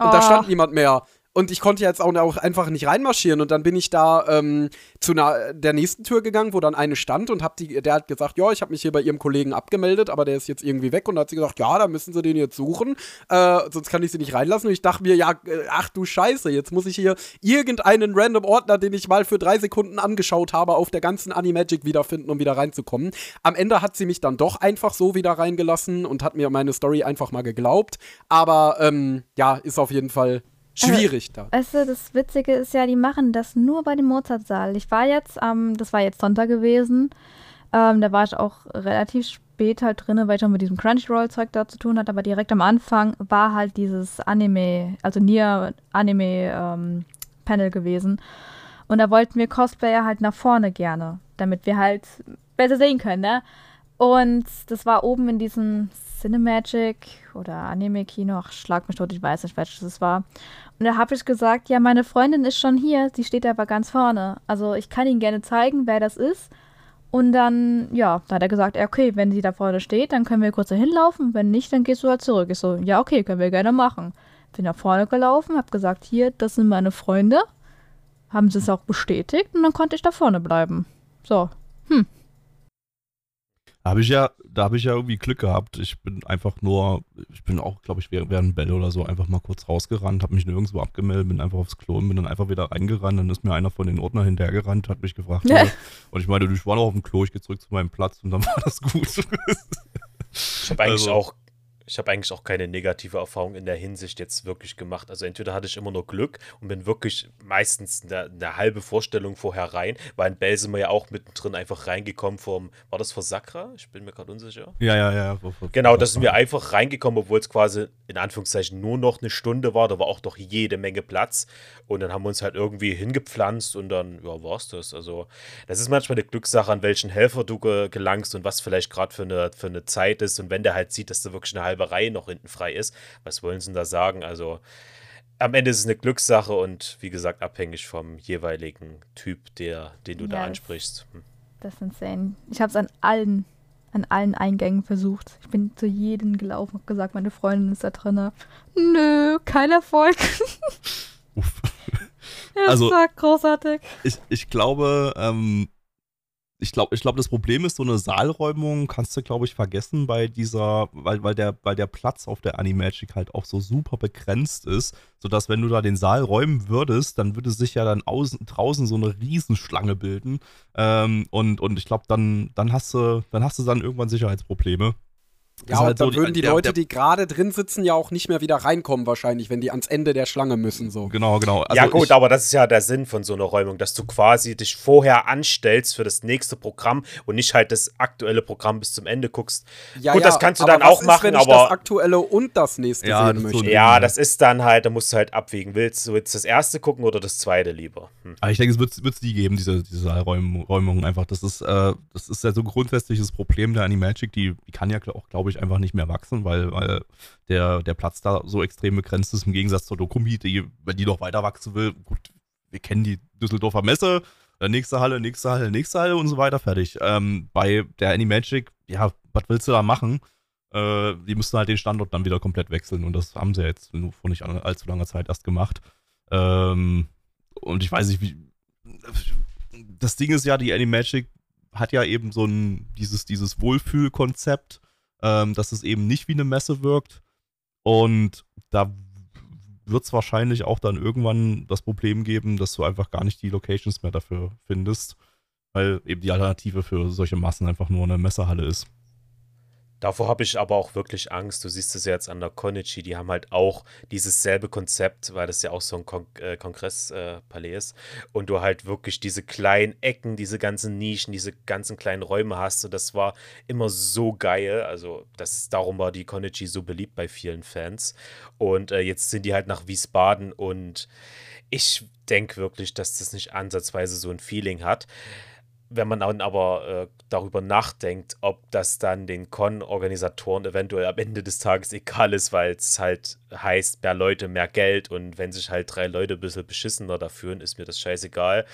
und da Oh. stand niemand mehr. Und ich konnte jetzt auch, einfach nicht reinmarschieren. Und dann bin ich da ähm, zu einer, der nächsten Tür gegangen, wo dann eine stand und hab die, der hat gesagt, ja, ich habe mich hier bei ihrem Kollegen abgemeldet, aber der ist jetzt irgendwie weg. Und dann hat sie gesagt, ja, da müssen sie den jetzt suchen, äh, sonst kann ich sie nicht reinlassen. Und ich dachte mir, ja, äh, ach du Scheiße, jetzt muss ich hier irgendeinen random Ordner, den ich mal für drei Sekunden angeschaut habe, auf der ganzen Animagic wiederfinden, um wieder reinzukommen. Am Ende hat sie mich dann doch einfach so wieder reingelassen und hat mir meine Story einfach mal geglaubt. Aber ähm, ja, ist auf jeden Fall schwierig da. Weißt du, das Witzige ist ja, die machen das nur bei dem Mozartsaal. Ich war jetzt am, das war jetzt Sonntag gewesen, ähm, da war ich auch relativ spät halt drin, weil ich auch mit diesem Crunchyroll-Zeug da zu tun hatte, aber direkt am Anfang war halt dieses Anime, also Nier Anime-Panel gewesen. Und da wollten wir Cosplayer halt nach vorne gerne, damit wir halt besser sehen können, ne? Und das war oben in diesem Cinemagic oder Anime-Kino, ach, schlag mich tot, ich weiß nicht, welches es war. Und da habe ich gesagt, ja, meine Freundin ist schon hier, sie steht aber ganz vorne. Also ich kann Ihnen gerne zeigen, wer das ist. Und dann, ja, da hat er gesagt, okay, wenn sie da vorne steht, dann können wir kurz dahin laufen. Wenn nicht, dann gehst du halt zurück. Ich so, ja, okay, können wir gerne machen. Bin nach vorne gelaufen, habe gesagt, hier, das sind meine Freunde. Haben sie es auch bestätigt und dann konnte ich da vorne bleiben. So. Da habe ich ja, da habe ich ja irgendwie Glück gehabt. Ich bin einfach nur, ich bin auch, glaube ich, während, Bell oder so einfach mal kurz rausgerannt, habe mich nirgendwo abgemeldet, bin einfach aufs Klo und bin dann einfach wieder reingerannt. Dann ist mir einer von den Ordner hinterhergerannt, hat mich gefragt. Ja. äh, und ich meinte, ich war noch auf dem Klo, ich gehe zurück zu meinem Platz und dann war das gut. Ich habe eigentlich Also- auch ich habe eigentlich auch keine negative Erfahrung in der Hinsicht jetzt wirklich gemacht. Also entweder hatte ich immer nur Glück und bin wirklich meistens eine, eine halbe Vorstellung vorher rein, weil in wir ja auch mittendrin einfach reingekommen vom, war das vor Sakra? Ich bin mir gerade unsicher. Ja, ja, ja. Wo, wo, genau, da sind wir einfach reingekommen, obwohl es quasi in Anführungszeichen nur noch eine Stunde war. Da war auch doch jede Menge Platz. Und dann haben wir uns halt irgendwie hingepflanzt und dann, ja, war es das. Also, das ist manchmal eine Glückssache, an welchen Helfer du ge gelangst und was vielleicht gerade für eine, für eine Zeit ist. Und wenn der halt sieht, dass da wirklich eine halbe Reihe noch hinten frei ist, was wollen sie denn da sagen? Also, am Ende ist es eine Glückssache und wie gesagt, abhängig vom jeweiligen Typ, der, den du ja, da ansprichst. Hm. Das ist insane. Ich habe es an allen, an allen Eingängen versucht. Ich bin zu jedem gelaufen und gesagt, meine Freundin ist da drin. Nö, kein Erfolg. Uff. Das also, war großartig. Ich, ich glaube, ähm, ich glaube, ich glaub, das Problem ist, so eine Saalräumung kannst du, glaube ich, vergessen bei dieser, weil, weil, der, weil der Platz auf der Animagic halt auch so super begrenzt ist, sodass, wenn du da den Saal räumen würdest, dann würde sich ja dann außen, draußen so eine Riesenschlange bilden. Ähm, und, und ich glaube, dann, dann hast du, dann hast du dann irgendwann Sicherheitsprobleme. Ja, halt dann so würden die, der, Leute, der, die gerade drin sitzen, ja auch nicht mehr wieder reinkommen, wahrscheinlich, wenn die ans Ende der Schlange müssen. So. Genau, genau. Also ja, gut, ich, aber das ist ja der Sinn von so einer Räumung, dass du quasi dich vorher anstellst für das nächste Programm und nicht halt das aktuelle Programm bis zum Ende guckst. Ja, gut, ja, das kannst du dann auch ist, machen, wenn aber. Ich das aktuelle und das nächste ja, sehen möchte. So ja, das ist dann halt, da musst du halt abwiegen. Willst du jetzt das erste gucken oder das zweite lieber? Hm. Aber ich denke, es wird es die geben, diese, diese Saalräumung einfach. Das ist, äh, das ist ja so ein grundsätzliches Problem der Animagic, die, die kann ja auch, glaube ich, einfach nicht mehr wachsen weil, weil der, der Platz da so extrem begrenzt ist, im Gegensatz zur Dokumi, die, wenn die noch weiter wachsen will, gut, wir kennen die Düsseldorfer Messe, äh, nächste Halle, nächste Halle, nächste Halle und so weiter, fertig. Ähm, bei der Animagic, ja, was willst du da machen? Äh, die müssten halt den Standort dann wieder komplett wechseln und das haben sie jetzt nur vor nicht allzu langer Zeit erst gemacht. Ähm, und ich weiß nicht, wie. Das Ding ist ja, die Animagic hat ja eben so ein, dieses, dieses Wohlfühlkonzept ähm, dass es eben nicht wie eine Messe wirkt. Und da wird es wahrscheinlich auch dann irgendwann das Problem geben, dass du einfach gar nicht die Locations mehr dafür findest, weil eben die Alternative für solche Massen einfach nur eine Messehalle ist. Davor habe ich aber auch wirklich Angst. Du siehst es ja jetzt an der Konichi, die haben halt auch dieses selbe Konzept, weil das ja auch so ein Kon äh, Kongresspalais äh, ist. Und du halt wirklich diese kleinen Ecken, diese ganzen Nischen, diese ganzen kleinen Räume hast. Und das war immer so geil. Also, das, darum war die Konichi so beliebt bei vielen Fans. Und äh, jetzt sind die halt nach Wiesbaden und ich denke wirklich, dass das nicht ansatzweise so ein Feeling hat wenn man dann aber äh, darüber nachdenkt, ob das dann den Con-Organisatoren eventuell am Ende des Tages egal ist, weil es halt heißt, mehr Leute, mehr Geld und wenn sich halt drei Leute ein bisschen beschissener da fühlen, ist mir das scheißegal.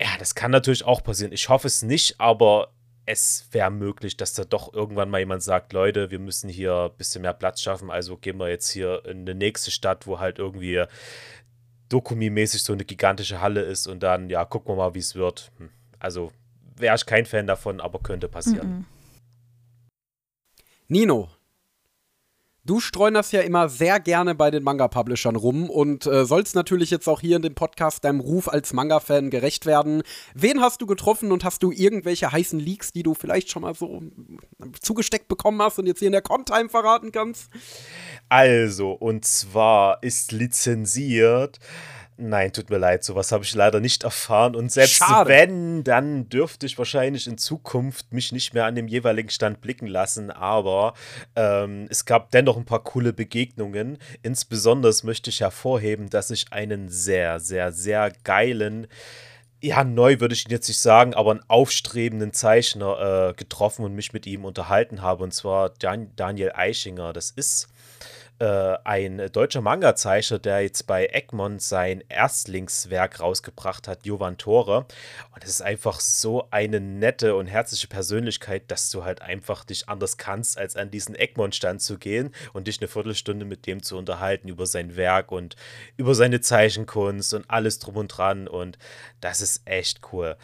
Ja, das kann natürlich auch passieren. Ich hoffe es nicht, aber es wäre möglich, dass da doch irgendwann mal jemand sagt, Leute, wir müssen hier ein bisschen mehr Platz schaffen, also gehen wir jetzt hier in eine nächste Stadt, wo halt irgendwie Dokumi-mäßig so eine gigantische Halle ist und dann, ja, gucken wir mal, wie es wird. Hm. Also wäre ich kein Fan davon, aber könnte passieren. -mm. Nino, du streunerst ja immer sehr gerne bei den Manga-Publishern rum und äh, sollst natürlich jetzt auch hier in dem Podcast deinem Ruf als Manga-Fan gerecht werden. Wen hast du getroffen und hast du irgendwelche heißen Leaks, die du vielleicht schon mal so zugesteckt bekommen hast und jetzt hier in der Contime verraten kannst? Also, und zwar ist lizenziert Nein, tut mir leid, sowas habe ich leider nicht erfahren. Und selbst Schade. wenn, dann dürfte ich wahrscheinlich in Zukunft mich nicht mehr an dem jeweiligen Stand blicken lassen. Aber ähm, es gab dennoch ein paar coole Begegnungen. Insbesondere möchte ich hervorheben, dass ich einen sehr, sehr, sehr geilen ja, neu würde ich ihn jetzt nicht sagen, aber einen aufstrebenden Zeichner äh, getroffen und mich mit ihm unterhalten habe, und zwar Dan Daniel Eichinger. Das ist äh, ein deutscher Manga-Zeichner, der jetzt bei Egmont sein Erstlingswerk rausgebracht hat, Jovan Tore. Und es ist einfach so eine nette und herzliche Persönlichkeit, dass du halt einfach dich anders kannst, als an diesen Egmont-Stand zu gehen und dich eine Viertelstunde mit dem zu unterhalten über sein Werk und über seine Zeichenkunst und alles drum und dran. Und das ist echt cool.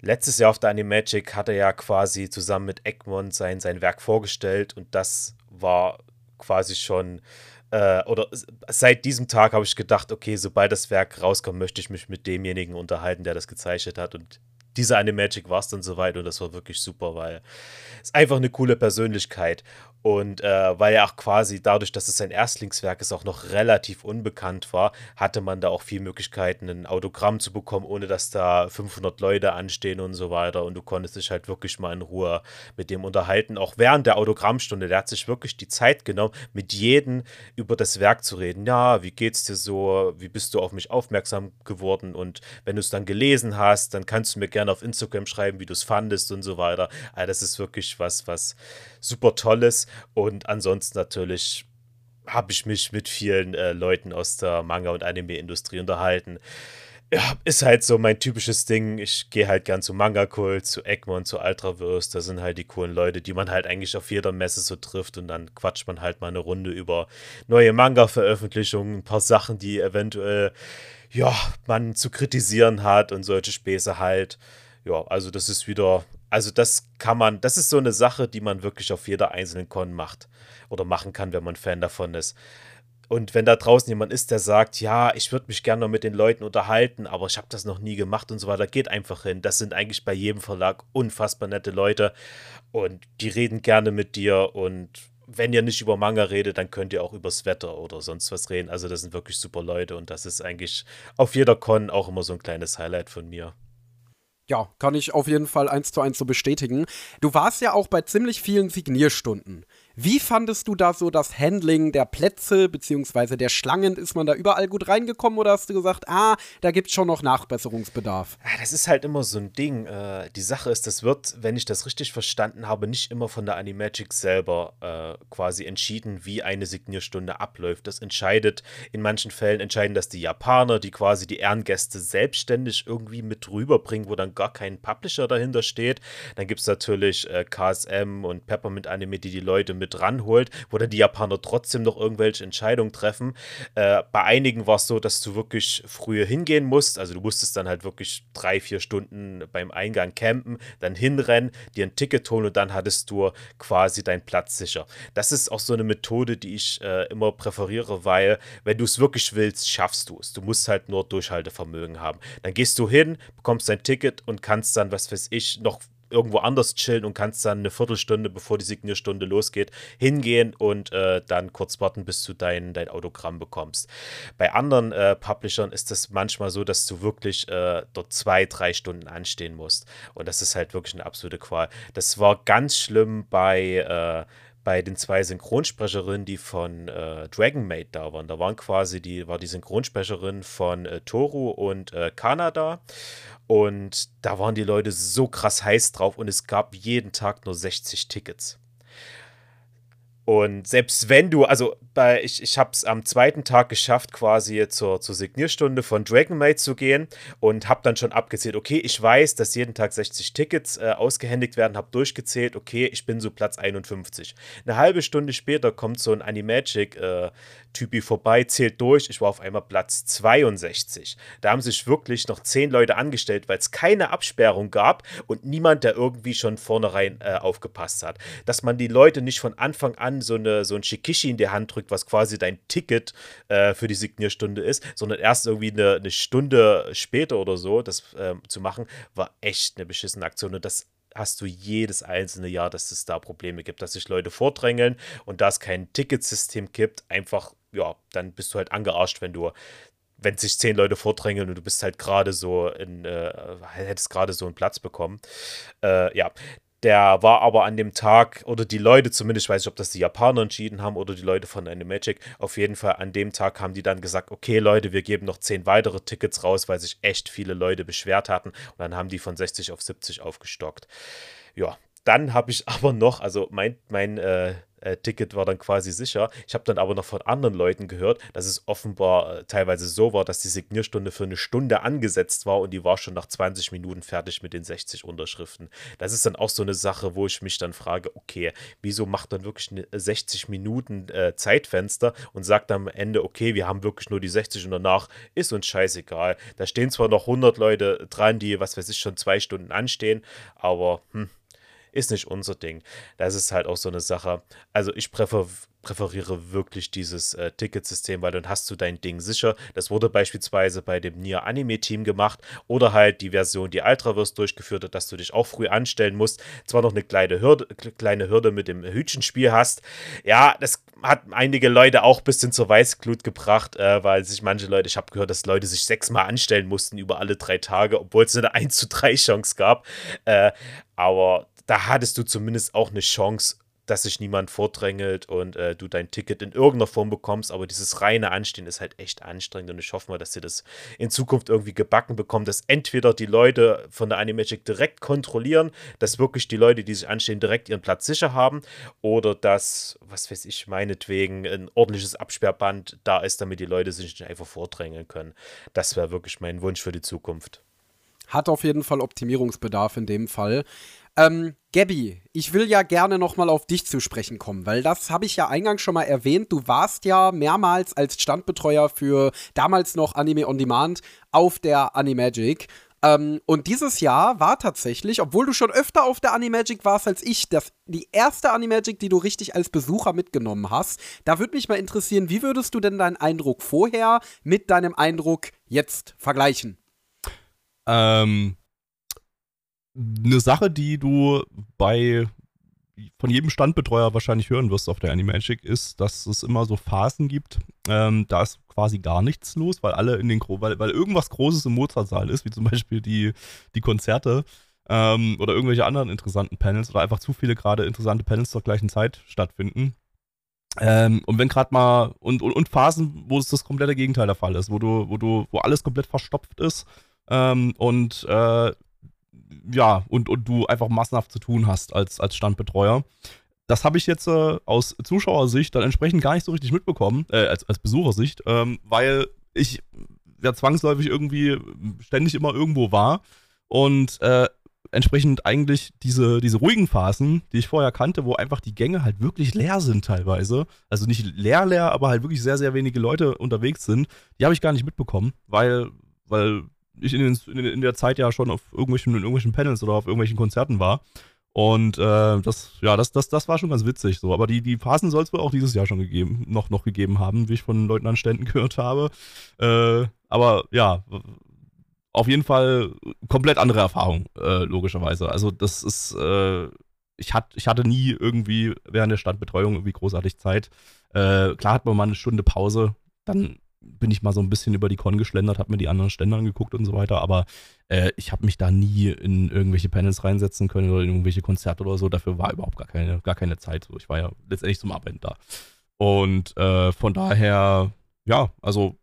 Letztes Jahr auf der Animagic hat er ja quasi zusammen mit Egmont sein, sein Werk vorgestellt und das war quasi schon, äh, oder seit diesem Tag habe ich gedacht, okay, sobald das Werk rauskommt, möchte ich mich mit demjenigen unterhalten, der das gezeichnet hat. Und diese Animagic war es dann soweit und das war wirklich super, weil es einfach eine coole Persönlichkeit. Und äh, weil er auch quasi dadurch, dass es sein Erstlingswerk ist, auch noch relativ unbekannt war, hatte man da auch viel Möglichkeiten, ein Autogramm zu bekommen, ohne dass da 500 Leute anstehen und so weiter. Und du konntest dich halt wirklich mal in Ruhe mit dem unterhalten. Auch während der Autogrammstunde, der hat sich wirklich die Zeit genommen, mit jedem über das Werk zu reden. Ja, wie geht's dir so? Wie bist du auf mich aufmerksam geworden? Und wenn du es dann gelesen hast, dann kannst du mir gerne auf Instagram schreiben, wie du es fandest und so weiter. Also das ist wirklich was, was super Tolles. Und ansonsten natürlich habe ich mich mit vielen äh, Leuten aus der Manga- und Anime-Industrie unterhalten. Ja, ist halt so mein typisches Ding. Ich gehe halt gern zu Manga-Kult, zu Egmont, zu Ultraverse. Das sind halt die coolen Leute, die man halt eigentlich auf jeder Messe so trifft. Und dann quatscht man halt mal eine Runde über neue Manga-Veröffentlichungen, ein paar Sachen, die eventuell, ja, man zu kritisieren hat und solche Späße halt. Ja, also das ist wieder also das kann man, das ist so eine Sache, die man wirklich auf jeder einzelnen Con macht oder machen kann, wenn man Fan davon ist. Und wenn da draußen jemand ist, der sagt, ja, ich würde mich gerne mit den Leuten unterhalten, aber ich habe das noch nie gemacht und so weiter, geht einfach hin. Das sind eigentlich bei jedem Verlag unfassbar nette Leute und die reden gerne mit dir und wenn ihr nicht über Manga redet, dann könnt ihr auch übers Wetter oder sonst was reden. Also das sind wirklich super Leute und das ist eigentlich auf jeder Con auch immer so ein kleines Highlight von mir. Ja, kann ich auf jeden Fall eins zu eins so bestätigen. Du warst ja auch bei ziemlich vielen Signierstunden. Wie fandest du da so das Handling der Plätze beziehungsweise der Schlangen? Ist man da überall gut reingekommen oder hast du gesagt, ah, da gibt es schon noch Nachbesserungsbedarf? Ja, das ist halt immer so ein Ding. Äh, die Sache ist, das wird, wenn ich das richtig verstanden habe, nicht immer von der Animagic selber äh, quasi entschieden, wie eine Signierstunde abläuft. Das entscheidet, in manchen Fällen entscheiden das die Japaner, die quasi die Ehrengäste selbstständig irgendwie mit rüberbringen, wo dann gar kein Publisher dahinter steht. Dann gibt es natürlich äh, KSM und Peppermint Anime, die die Leute mit mit ranholt, wo dann die Japaner trotzdem noch irgendwelche Entscheidungen treffen. Äh, bei einigen war es so, dass du wirklich früher hingehen musst. Also du musstest dann halt wirklich drei, vier Stunden beim Eingang campen, dann hinrennen, dir ein Ticket holen und dann hattest du quasi deinen Platz sicher. Das ist auch so eine Methode, die ich äh, immer präferiere, weil wenn du es wirklich willst, schaffst du es. Du musst halt nur Durchhaltevermögen haben. Dann gehst du hin, bekommst dein Ticket und kannst dann, was weiß ich, noch irgendwo anders chillen und kannst dann eine Viertelstunde, bevor die Signierstunde losgeht, hingehen und äh, dann kurz warten, bis du dein, dein Autogramm bekommst. Bei anderen äh, Publishern ist das manchmal so, dass du wirklich äh, dort zwei, drei Stunden anstehen musst. Und das ist halt wirklich eine absolute Qual. Das war ganz schlimm bei äh, bei den zwei Synchronsprecherinnen, die von äh, Dragon Maid da waren. Da waren quasi die, war die Synchronsprecherin von äh, Toru und äh, Kanada. Und da waren die Leute so krass heiß drauf und es gab jeden Tag nur 60 Tickets. Und selbst wenn du, also bei, ich, ich habe es am zweiten Tag geschafft, quasi zur, zur Signierstunde von Dragonmaid zu gehen und habe dann schon abgezählt, okay, ich weiß, dass jeden Tag 60 Tickets äh, ausgehändigt werden, habe durchgezählt, okay, ich bin so Platz 51. Eine halbe Stunde später kommt so ein Animagic äh, vorbei, zählt durch, ich war auf einmal Platz 62. Da haben sich wirklich noch 10 Leute angestellt, weil es keine Absperrung gab und niemand, der irgendwie schon vornherein äh, aufgepasst hat. Dass man die Leute nicht von Anfang an so, eine, so ein Shikishi in die Hand drückt, was quasi dein Ticket äh, für die Signierstunde ist, sondern erst irgendwie eine, eine Stunde später oder so das äh, zu machen, war echt eine beschissene Aktion. Und das hast du jedes einzelne Jahr, dass es da Probleme gibt, dass sich Leute vordrängeln und da es kein Ticketsystem gibt, einfach, ja, dann bist du halt angearscht, wenn du wenn sich zehn Leute vordrängeln und du bist halt gerade so in, äh, hättest gerade so einen Platz bekommen. Äh, ja, der war aber an dem Tag, oder die Leute zumindest, ich weiß nicht, ob das die Japaner entschieden haben oder die Leute von Animagic, auf jeden Fall an dem Tag haben die dann gesagt, okay Leute, wir geben noch zehn weitere Tickets raus, weil sich echt viele Leute beschwert hatten. Und dann haben die von 60 auf 70 aufgestockt. Ja, dann habe ich aber noch, also mein, mein äh, äh, Ticket war dann quasi sicher. Ich habe dann aber noch von anderen Leuten gehört, dass es offenbar äh, teilweise so war, dass die Signierstunde für eine Stunde angesetzt war und die war schon nach 20 Minuten fertig mit den 60 Unterschriften. Das ist dann auch so eine Sache, wo ich mich dann frage, okay, wieso macht dann wirklich eine 60 Minuten äh, Zeitfenster und sagt am Ende, okay, wir haben wirklich nur die 60 und danach ist uns scheißegal. Da stehen zwar noch 100 Leute dran, die, was weiß ich, schon zwei Stunden anstehen, aber hm, ist nicht unser Ding. Das ist halt auch so eine Sache. Also ich präfer präferiere wirklich dieses äh, Ticketsystem, weil dann hast du dein Ding sicher. Das wurde beispielsweise bei dem Nier Anime Team gemacht oder halt die Version, die Ultraverse durchgeführt hat, dass du dich auch früh anstellen musst. Zwar noch eine kleine Hürde, kleine Hürde mit dem Hütchenspiel hast. Ja, das hat einige Leute auch ein bisschen zur Weißglut gebracht, äh, weil sich manche Leute, ich habe gehört, dass Leute sich sechsmal anstellen mussten über alle drei Tage, obwohl es eine 1 zu 3 Chance gab. Äh, aber da hattest du zumindest auch eine Chance, dass sich niemand vordrängelt und äh, du dein Ticket in irgendeiner Form bekommst. Aber dieses reine Anstehen ist halt echt anstrengend und ich hoffe mal, dass sie das in Zukunft irgendwie gebacken bekommen, dass entweder die Leute von der Animagic direkt kontrollieren, dass wirklich die Leute, die sich anstehen, direkt ihren Platz sicher haben oder dass, was weiß ich, meinetwegen ein ordentliches Absperrband da ist, damit die Leute sich nicht einfach vordrängeln können. Das wäre wirklich mein Wunsch für die Zukunft. Hat auf jeden Fall Optimierungsbedarf in dem Fall. Ähm, Gabby, ich will ja gerne nochmal auf dich zu sprechen kommen, weil das habe ich ja eingangs schon mal erwähnt. Du warst ja mehrmals als Standbetreuer für damals noch Anime on Demand auf der Animagic. Ähm, und dieses Jahr war tatsächlich, obwohl du schon öfter auf der Animagic warst als ich, das, die erste Animagic, die du richtig als Besucher mitgenommen hast. Da würde mich mal interessieren, wie würdest du denn deinen Eindruck vorher mit deinem Eindruck jetzt vergleichen? Ähm, eine Sache, die du bei von jedem Standbetreuer wahrscheinlich hören wirst auf der Animagic, ist, dass es immer so Phasen gibt. Ähm, da ist quasi gar nichts los, weil alle in den weil, weil irgendwas Großes im Mozartsaal ist, wie zum Beispiel die, die Konzerte ähm, oder irgendwelche anderen interessanten Panels oder einfach zu viele gerade interessante Panels zur gleichen Zeit stattfinden. Ähm, und wenn gerade mal und, und, und Phasen, wo es das komplette Gegenteil der Fall ist, wo du, wo du, wo alles komplett verstopft ist ähm, und äh, ja, und, und du einfach massenhaft zu tun hast als, als Standbetreuer. Das habe ich jetzt äh, aus Zuschauersicht dann entsprechend gar nicht so richtig mitbekommen, äh, als, als Besuchersicht, ähm, weil ich ja zwangsläufig irgendwie ständig immer irgendwo war und äh, entsprechend eigentlich diese, diese ruhigen Phasen, die ich vorher kannte, wo einfach die Gänge halt wirklich leer sind teilweise. Also nicht leer, leer, aber halt wirklich sehr, sehr wenige Leute unterwegs sind. Die habe ich gar nicht mitbekommen, weil, weil ich in, den, in, der Zeit ja schon auf irgendwelchen, irgendwelchen Panels oder auf irgendwelchen Konzerten war. Und äh, das, ja, das, das, das war schon ganz witzig so. Aber die, die Phasen soll es wohl auch dieses Jahr schon gegeben, noch, noch gegeben haben, wie ich von Leuten an Ständen gehört habe. Äh, aber ja, auf jeden Fall komplett andere Erfahrung, äh, logischerweise. Also das ist, äh, ich, hat, ich hatte nie irgendwie während der Standbetreuung irgendwie großartig Zeit. Äh, klar hat man mal eine Stunde Pause, dann bin ich mal so ein bisschen über die Con geschlendert, habe mir die anderen Stände angeguckt und so weiter, aber äh, ich habe mich da nie in irgendwelche Panels reinsetzen können oder in irgendwelche Konzerte oder so. Dafür war überhaupt gar keine, gar keine Zeit. So, ich war ja letztendlich zum Arbeiten da. Und äh, von daher, ja, also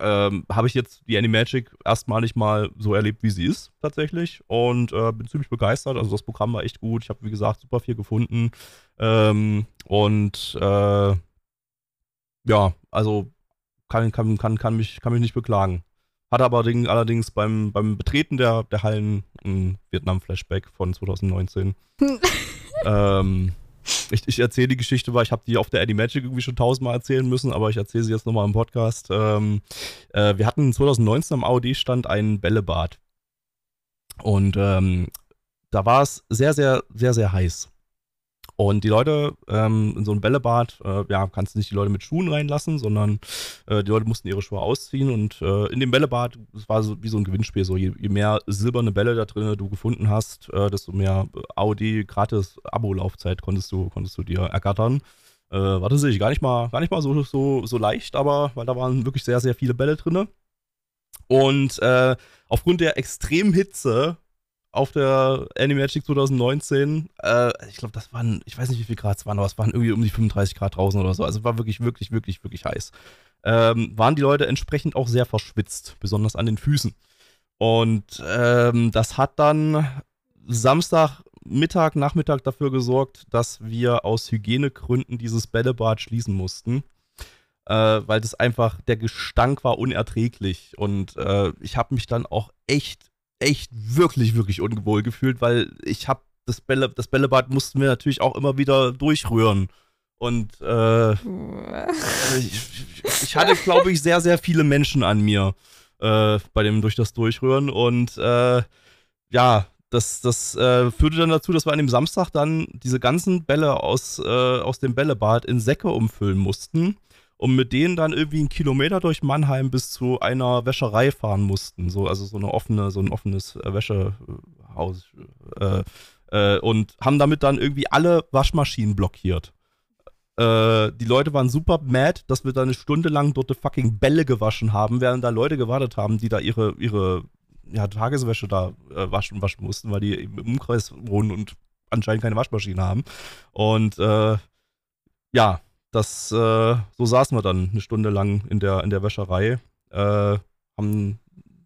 ähm, habe ich jetzt die Animagic erstmalig mal so erlebt, wie sie ist, tatsächlich. Und äh, bin ziemlich begeistert. Also das Programm war echt gut. Ich habe, wie gesagt, super viel gefunden. Ähm, und äh, ja, also kann, kann, kann, kann, mich, kann mich nicht beklagen. Hatte aber allerdings beim, beim Betreten der, der Hallen ein Vietnam-Flashback von 2019. ähm, ich, ich erzähle die Geschichte, weil ich habe die auf der Eddie Magic irgendwie schon tausendmal erzählen müssen, aber ich erzähle sie jetzt nochmal im Podcast. Ähm, äh, wir hatten 2019 am AOD-Stand einen Bällebad. Und ähm, da war es sehr, sehr, sehr, sehr heiß. Und die Leute ähm, in so ein Bällebad, äh, ja, kannst du nicht die Leute mit Schuhen reinlassen, sondern äh, die Leute mussten ihre Schuhe ausziehen. Und äh, in dem Bällebad, das war so wie so ein Gewinnspiel, so je, je mehr silberne Bälle da drin du gefunden hast, äh, desto mehr Audi gratis Abo-Laufzeit konntest du, konntest du dir ergattern. Äh, war tatsächlich gar nicht mal, gar nicht mal so, so, so leicht, aber weil da waren wirklich sehr, sehr viele Bälle drin. Und äh, aufgrund der extremen Hitze auf der Animagic 2019. Äh, ich glaube, das waren, ich weiß nicht, wie viel Grad es waren, aber es waren irgendwie um die 35 Grad draußen oder so. Also war wirklich, wirklich, wirklich, wirklich heiß. Ähm, waren die Leute entsprechend auch sehr verschwitzt, besonders an den Füßen. Und ähm, das hat dann Samstag, Mittag, Nachmittag dafür gesorgt, dass wir aus Hygienegründen dieses Bällebad schließen mussten. Äh, weil das einfach, der Gestank war unerträglich. Und äh, ich habe mich dann auch echt echt wirklich, wirklich unwohl gefühlt, weil ich habe das, Bälle, das Bällebad mussten wir natürlich auch immer wieder durchrühren. Und äh, ich, ich, hatte, glaube ich, sehr, sehr viele Menschen an mir äh, bei dem durch das Durchrühren. Und äh, ja, das, das äh, führte dann dazu, dass wir an dem Samstag dann diese ganzen Bälle aus, äh, aus dem Bällebad in Säcke umfüllen mussten und mit denen dann irgendwie einen Kilometer durch Mannheim bis zu einer Wäscherei fahren mussten. So, also so eine offene, so ein offenes äh, Wäschehaus. Äh, äh, und haben damit dann irgendwie alle Waschmaschinen blockiert. Äh, die Leute waren super mad, dass wir da eine Stunde lang dort fucking Bälle gewaschen haben, während da Leute gewartet haben, die da ihre, ihre ja, Tageswäsche da äh, waschen, waschen mussten, weil die im Umkreis wohnen und anscheinend keine Waschmaschine haben. Und äh, ja, das, äh, so saßen wir dann eine Stunde lang in der, in der Wäscherei, äh, haben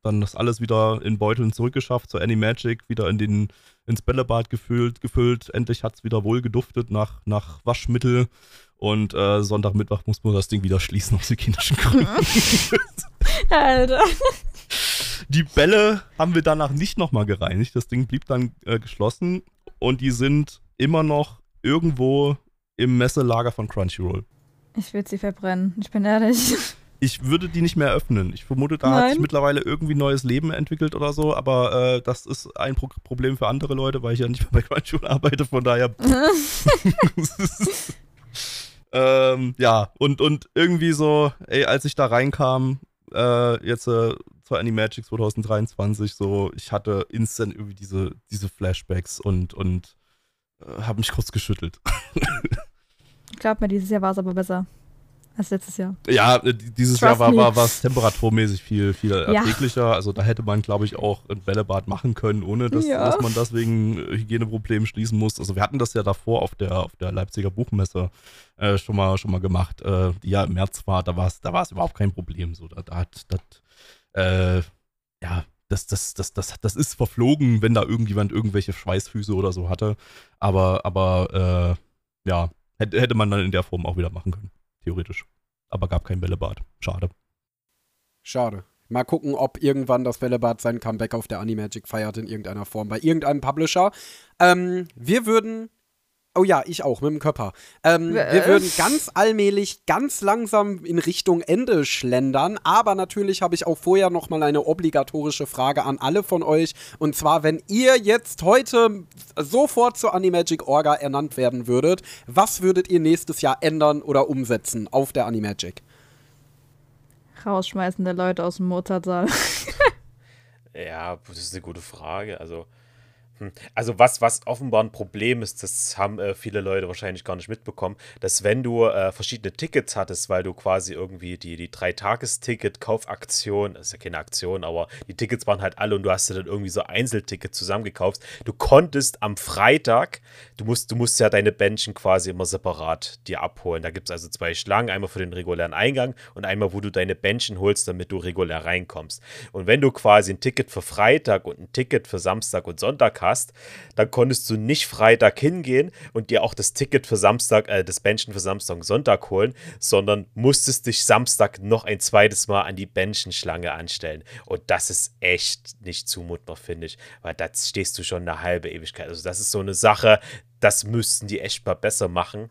dann das alles wieder in Beuteln zurückgeschafft, zur Animagic, wieder in den, ins Bällebad gefüllt, gefüllt. Endlich hat es wieder wohl geduftet nach, nach Waschmittel. Und äh, Sonntagmittwoch muss man das Ding wieder schließen aus hygienischen Gründen. Alter. Die Bälle haben wir danach nicht nochmal gereinigt. Das Ding blieb dann äh, geschlossen und die sind immer noch irgendwo im Messelager von Crunchyroll. Ich will sie verbrennen, ich bin ehrlich. Ich würde die nicht mehr öffnen. Ich vermute, da Nein. hat sich mittlerweile irgendwie neues Leben entwickelt oder so, aber äh, das ist ein Pro Problem für andere Leute, weil ich ja nicht mehr bei Crunchyroll arbeite, von daher. ähm, ja, und, und irgendwie so, ey, als ich da reinkam, äh, jetzt äh, zur Animagic 2023, so, ich hatte instant irgendwie diese, diese Flashbacks und, und habe mich kurz geschüttelt. Glaub mir, dieses Jahr war es aber besser als letztes Jahr. Ja, äh, dieses Trust Jahr war, war, es temperaturmäßig viel, viel erträglicher. Ja. Also da hätte man, glaube ich, auch ein Bällebad machen können, ohne dass, ja. dass man das wegen Hygieneproblemen schließen muss. Also wir hatten das ja davor auf der, auf der Leipziger Buchmesse äh, schon, mal, schon mal gemacht, äh, die ja im März war. Da war es da überhaupt kein Problem. So, da, da hat, das, äh, ja, das, das, das, das, das ist verflogen, wenn da irgendjemand irgendwelche Schweißfüße oder so hatte. Aber, aber äh, ja, hätte, man dann in der Form auch wieder machen können theoretisch. Aber gab kein Bällebad. Schade. Schade. Mal gucken, ob irgendwann das Bällebad sein Comeback auf der Animagic feiert in irgendeiner Form bei irgendeinem Publisher. Ähm, wir würden Oh ja, ich auch, mit dem Körper. Ähm, wir würden ganz allmählich, ganz langsam in Richtung Ende schlendern. Aber natürlich habe ich auch vorher noch mal eine obligatorische Frage an alle von euch. Und zwar, wenn ihr jetzt heute sofort zur Animagic Orga ernannt werden würdet, was würdet ihr nächstes Jahr ändern oder umsetzen auf der Animagic? Rausschmeißen der Leute aus dem Mozartsaal. ja, das ist eine gute Frage. Also. Also was, was offenbar ein Problem ist, das haben äh, viele Leute wahrscheinlich gar nicht mitbekommen, dass wenn du äh, verschiedene Tickets hattest, weil du quasi irgendwie die, die Drei-Tages-Ticket-Kaufaktion, das ist ja keine Aktion, aber die Tickets waren halt alle und du hast dir dann irgendwie so Einzeltickets zusammengekauft, du konntest am Freitag, du musst, du musst ja deine Bändchen quasi immer separat dir abholen. Da gibt es also zwei Schlangen, einmal für den regulären Eingang und einmal, wo du deine Bändchen holst, damit du regulär reinkommst. Und wenn du quasi ein Ticket für Freitag und ein Ticket für Samstag und Sonntag hast, dann konntest du nicht Freitag hingehen und dir auch das Ticket für Samstag, äh, das Bändchen für Samstag und Sonntag holen, sondern musstest dich Samstag noch ein zweites Mal an die Bändchenschlange anstellen. Und das ist echt nicht zumutbar, finde ich, weil da stehst du schon eine halbe Ewigkeit. Also das ist so eine Sache, das müssten die echt mal besser machen.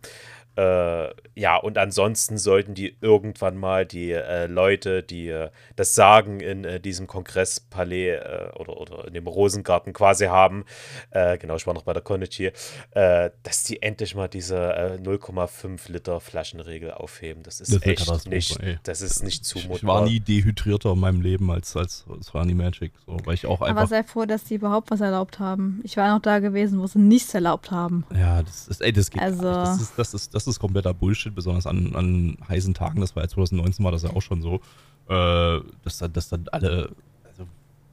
Äh, ja, und ansonsten sollten die irgendwann mal die äh, Leute, die äh, das Sagen in äh, diesem Kongresspalais äh, oder, oder in dem Rosengarten quasi haben, äh, genau, ich war noch bei der Konichi, dass die endlich mal diese 0,5 Liter Flaschenregel aufheben. Das ist, das ist echt nicht, ey. das ist nicht zumutbar. Ich, war nie dehydrierter in meinem Leben als, als, als Rani Magic, so, weil ich auch einfach... Aber sei froh, dass die überhaupt was erlaubt haben. Ich war noch da gewesen, wo sie nichts erlaubt haben. Ja, das ist, ey, das geht also, Das ist, das ist, das das ist kompletter Bullshit, besonders an, an heißen Tagen. Das war ja 2019 war das ja auch schon so, äh, dass, dass dann alle also,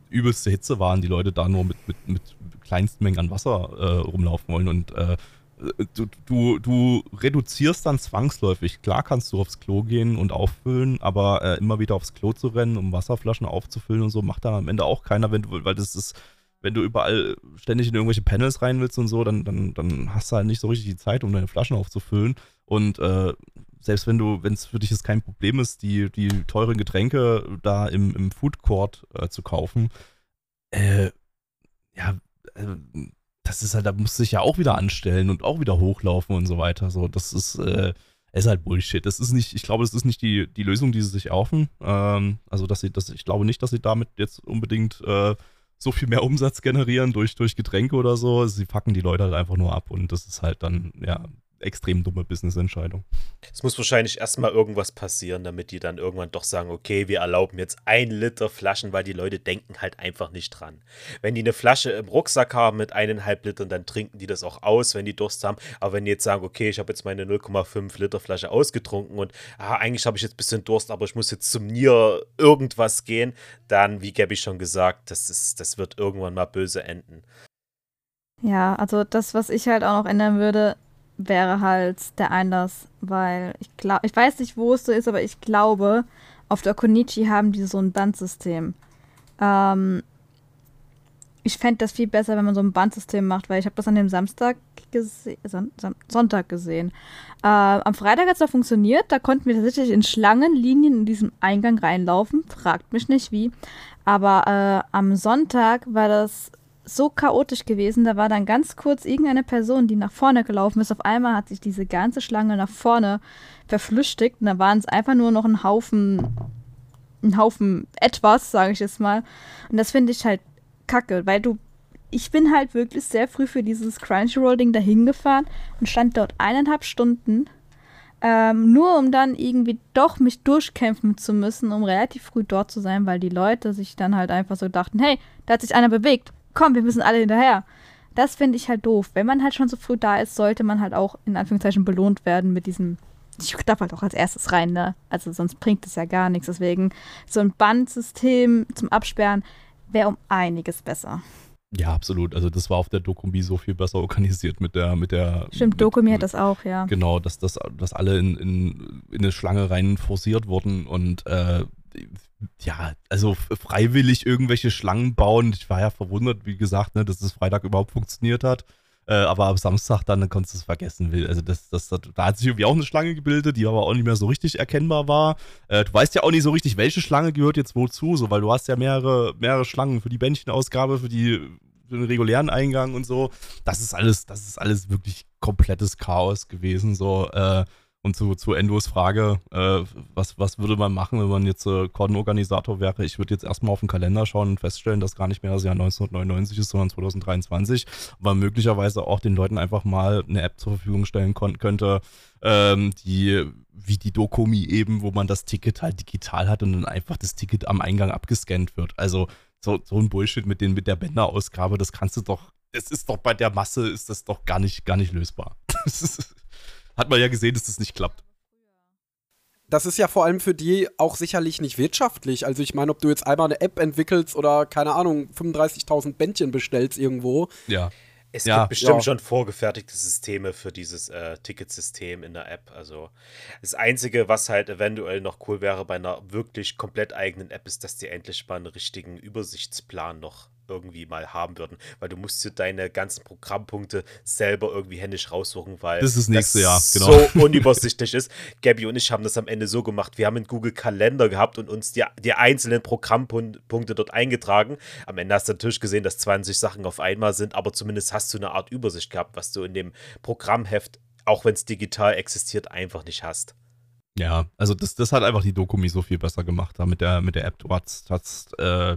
übelste Hitze waren, die Leute da nur mit, mit, mit Kleinstmengen an Wasser äh, rumlaufen wollen und äh, du, du, du reduzierst dann zwangsläufig. Klar kannst du aufs Klo gehen und auffüllen, aber äh, immer wieder aufs Klo zu rennen, um Wasserflaschen aufzufüllen und so, macht dann am Ende auch keiner, wenn du, weil das ist wenn du überall ständig in irgendwelche Panels rein willst und so, dann, dann, dann hast du halt nicht so richtig die Zeit, um deine Flaschen aufzufüllen. Und äh, selbst wenn du, wenn es für dich jetzt kein Problem ist, die, die teuren Getränke da im, im Food Court äh, zu kaufen, äh, ja, äh, das ist halt, da musst du dich ja auch wieder anstellen und auch wieder hochlaufen und so weiter. So, das ist, äh, ist halt Bullshit. Das ist nicht, ich glaube, das ist nicht die, die Lösung, die sie sich erhoffen. Ähm, also, dass sie, das, ich glaube nicht, dass sie damit jetzt unbedingt äh, so viel mehr Umsatz generieren durch, durch Getränke oder so. Sie packen die Leute halt einfach nur ab und das ist halt dann, ja, extrem dumme Business-Entscheidung. Es muss wahrscheinlich erstmal irgendwas passieren, damit die dann irgendwann doch sagen, okay, wir erlauben jetzt ein Liter Flaschen, weil die Leute denken halt einfach nicht dran. Wenn die eine Flasche im Rucksack haben mit eineinhalb Litern, dann trinken die das auch aus, wenn die Durst haben. Aber wenn die jetzt sagen, okay, ich habe jetzt meine 0,5 Liter Flasche ausgetrunken und ah, eigentlich habe ich jetzt ein bisschen Durst, aber ich muss jetzt zum Nier irgendwas gehen, dann, wie Gabby schon gesagt, das, ist, das wird irgendwann mal böse enden. Ja, also das, was ich halt auch noch ändern würde, wäre halt der Einlass, weil ich glaube, ich weiß nicht, wo es so ist, aber ich glaube, auf der Konichi haben die so ein Bandsystem. Ähm, ich fände das viel besser, wenn man so ein Bandsystem macht, weil ich habe das an dem Samstag gesehen, Son Son Sonntag gesehen. Äh, am Freitag hat es da funktioniert, da konnten wir tatsächlich in Schlangenlinien in diesem Eingang reinlaufen, fragt mich nicht wie. Aber äh, am Sonntag war das so chaotisch gewesen. Da war dann ganz kurz irgendeine Person, die nach vorne gelaufen ist. Auf einmal hat sich diese ganze Schlange nach vorne verflüchtigt. Und da waren es einfach nur noch ein Haufen, ein Haufen etwas, sage ich jetzt mal. Und das finde ich halt kacke, weil du. Ich bin halt wirklich sehr früh für dieses Crunchyroll-Ding dahin gefahren und stand dort eineinhalb Stunden. Ähm, nur um dann irgendwie doch mich durchkämpfen zu müssen, um relativ früh dort zu sein, weil die Leute sich dann halt einfach so dachten, hey, da hat sich einer bewegt komm, wir müssen alle hinterher. Das finde ich halt doof. Wenn man halt schon so früh da ist, sollte man halt auch in Anführungszeichen belohnt werden mit diesem. Ich darf halt auch als erstes rein, ne? Also sonst bringt es ja gar nichts. Deswegen so ein Bandsystem zum Absperren wäre um einiges besser. Ja, absolut. Also das war auf der Dokumi so viel besser organisiert mit der, mit der. Stimmt, Dokumi hat das auch, ja. Genau, dass, dass, dass alle in, in, in eine Schlange rein forciert wurden und äh, ja, also freiwillig irgendwelche Schlangen bauen. Ich war ja verwundert, wie gesagt, ne, dass es Freitag überhaupt funktioniert hat. Äh, aber am Samstag dann, dann konntest du es vergessen. Also das, das, das, da hat sich irgendwie auch eine Schlange gebildet, die aber auch nicht mehr so richtig erkennbar war. Äh, du weißt ja auch nicht so richtig, welche Schlange gehört jetzt wozu, so, weil du hast ja mehrere, mehrere Schlangen für die Bändchenausgabe, für die für den regulären Eingang und so. Das ist alles, das ist alles wirklich komplettes Chaos gewesen. So, äh, und zu, zu Endos Frage, äh, was, was würde man machen, wenn man jetzt äh, Con-Organisator wäre? Ich würde jetzt erstmal auf den Kalender schauen und feststellen, dass gar nicht mehr das Jahr 1999 ist, sondern 2023. Aber möglicherweise auch den Leuten einfach mal eine App zur Verfügung stellen könnte, ähm, die wie die Dokumi eben, wo man das Ticket halt digital hat und dann einfach das Ticket am Eingang abgescannt wird. Also so, so ein Bullshit mit, den, mit der Bänderausgabe, das kannst du doch, es ist doch bei der Masse, ist das doch gar nicht, gar nicht lösbar. Das ist, hat man ja gesehen, dass das nicht klappt. Das ist ja vor allem für die auch sicherlich nicht wirtschaftlich. Also ich meine, ob du jetzt einmal eine App entwickelst oder keine Ahnung 35.000 Bändchen bestellst irgendwo. Ja. Es ja, gibt bestimmt ja. schon vorgefertigte Systeme für dieses äh, Ticketsystem in der App. Also das Einzige, was halt eventuell noch cool wäre bei einer wirklich komplett eigenen App, ist, dass die endlich mal einen richtigen Übersichtsplan noch irgendwie mal haben würden, weil du musst dir deine ganzen Programmpunkte selber irgendwie händisch raussuchen, weil das ist das nächste Jahr, genau. so unübersichtlich ist. Gabby und ich haben das am Ende so gemacht, wir haben einen Google Kalender gehabt und uns die, die einzelnen Programmpunkte dort eingetragen. Am Ende hast du natürlich gesehen, dass 20 Sachen auf einmal sind, aber zumindest hast du eine Art Übersicht gehabt, was du in dem Programmheft, auch wenn es digital existiert, einfach nicht hast. Ja, also das, das hat einfach die Dokumi so viel besser gemacht, da mit der, mit der App. Du hast, hast äh,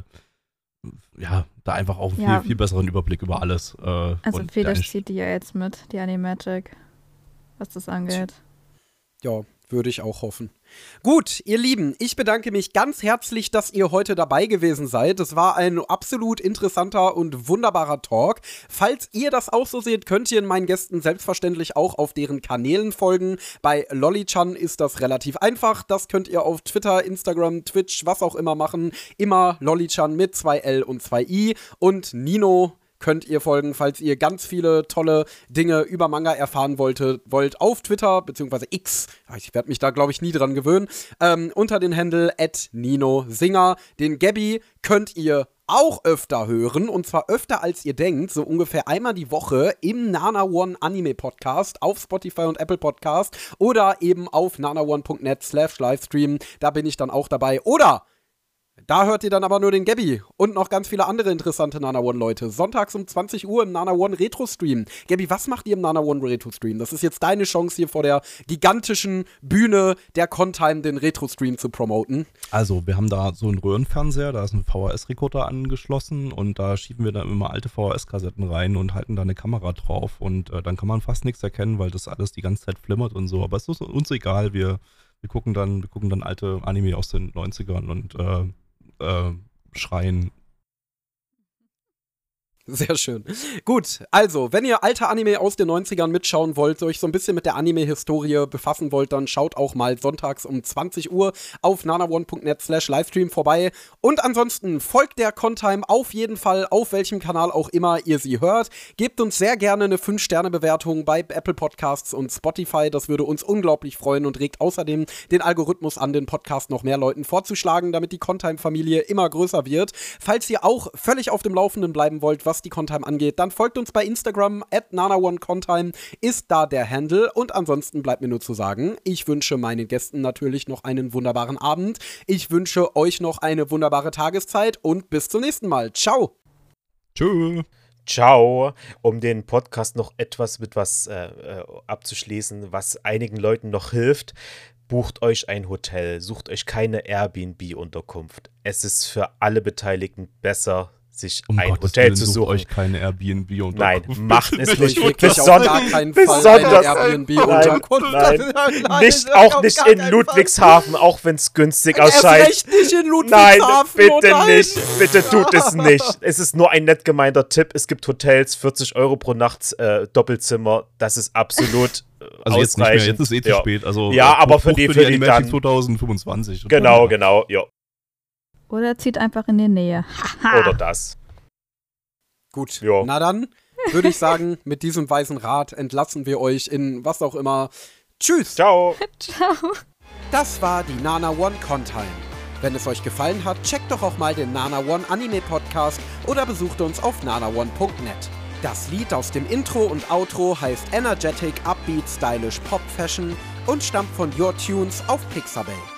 ja, da einfach auch einen ja. viel, viel besseren Überblick über alles. Äh, also Felix zieht die ja jetzt mit, die Animagic, was das angeht. Ja, würde ich auch hoffen. Gut, ihr Lieben, ich bedanke mich ganz herzlich, dass ihr heute dabei gewesen seid. Es war ein absolut interessanter und wunderbarer Talk. Falls ihr das auch so seht, könnt ihr meinen Gästen selbstverständlich auch auf deren Kanälen folgen. Bei Lollichan ist das relativ einfach. Das könnt ihr auf Twitter, Instagram, Twitch, was auch immer machen. Immer Lollichan mit 2 L und 2 I. Und Nino könnt ihr folgen, falls ihr ganz viele tolle Dinge über Manga erfahren wollte, wollt auf Twitter bzw. X. Ich werde mich da, glaube ich, nie dran gewöhnen. Ähm, unter den Handle Nino Singer. Den Gabby könnt ihr auch öfter hören und zwar öfter als ihr denkt, so ungefähr einmal die Woche im Nana One Anime Podcast auf Spotify und Apple Podcast oder eben auf nanaone.net slash Livestream. Da bin ich dann auch dabei. Oder Da hört ihr dann aber nur den Gabby und noch ganz viele andere interessante Nana One-Leute. Sonntags um 20 Uhr im Nana One Retro-Stream. Gabby, was macht ihr im Nana One Retro-Stream? Das ist jetzt deine Chance hier vor der gigantischen Bühne der Contime den Retro-Stream zu promoten. Also, wir haben da so einen Röhrenfernseher, da ist ein VHS-Rekorder angeschlossen und da schieben wir dann immer alte VHS-Kassetten rein und halten da eine Kamera drauf und äh, dann kann man fast nichts erkennen, weil das alles die ganze Zeit flimmert und so. Aber es ist uns egal, wir, wir gucken dann, wir gucken dann alte Anime aus den 90ern und äh, äh, schreien. Sehr schön. Gut, also, wenn ihr alte Anime aus den 90ern mitschauen wollt, euch so ein bisschen mit der Anime-Historie befassen wollt, dann schaut auch mal sonntags um 20 Uhr auf nanaone.net slash Livestream vorbei. Und ansonsten folgt der Contime auf jeden Fall, auf welchem Kanal auch immer ihr sie hört. Gebt uns sehr gerne eine 5-Sterne-Bewertung bei Apple Podcasts und Spotify. Das würde uns unglaublich freuen und regt außerdem den Algorithmus an, den Podcast noch mehr Leuten vorzuschlagen, damit die Contime-Familie immer größer wird. Falls ihr auch völlig auf dem Laufenden bleiben wollt, was was die Contime angeht, dann folgt uns bei Instagram at nana1contime, ist da der Handle. Und ansonsten bleibt mir nur zu sagen, ich wünsche meinen Gästen natürlich noch einen wunderbaren Abend. Ich wünsche euch noch eine wunderbare Tageszeit und bis zum nächsten Mal. Ciao. Tschüss. Ciao, um den Podcast noch etwas mit was äh, äh, abzuschließen, was einigen Leuten noch hilft. Bucht euch ein Hotel, sucht euch keine Airbnb-Unterkunft. Es ist für alle Beteiligten besser, sich um ein Gottes Hotel Willen, zu suchen. euch keine Airbnb und Nein, macht es nicht. Wirklich auf gar keinen Fall besonders Airbnb. Nein, nein, nein, nicht auch nicht in Ludwigshafen, auch wenn es günstig. Echt nicht in Ludwigshafen. Nein, bitte oh nicht. Bitte tut es nicht. Es ist nur ein nett gemeinter Tipp. Es gibt Hotels 40 Euro pro Nacht äh, Doppelzimmer. Das ist absolut äh, also jetzt nicht mehr, jetzt ist eh zu ja. spät. Also ja, aber für die, für die, für die dann 2025. Genau, genau, ja. Oder zieht einfach in die Nähe. Oder das. Gut, jo. na dann würde ich sagen, mit diesem weisen Rat entlassen wir euch in was auch immer. Tschüss. Ciao. Ciao. Das war die Nana One Contime. Wenn es euch gefallen hat, checkt doch auch mal den Nana One Anime Podcast oder besucht uns auf nanaone.net. Das Lied aus dem Intro und Outro heißt Energetic Upbeat Stylish Pop Fashion und stammt von Your Tunes auf Pixabay.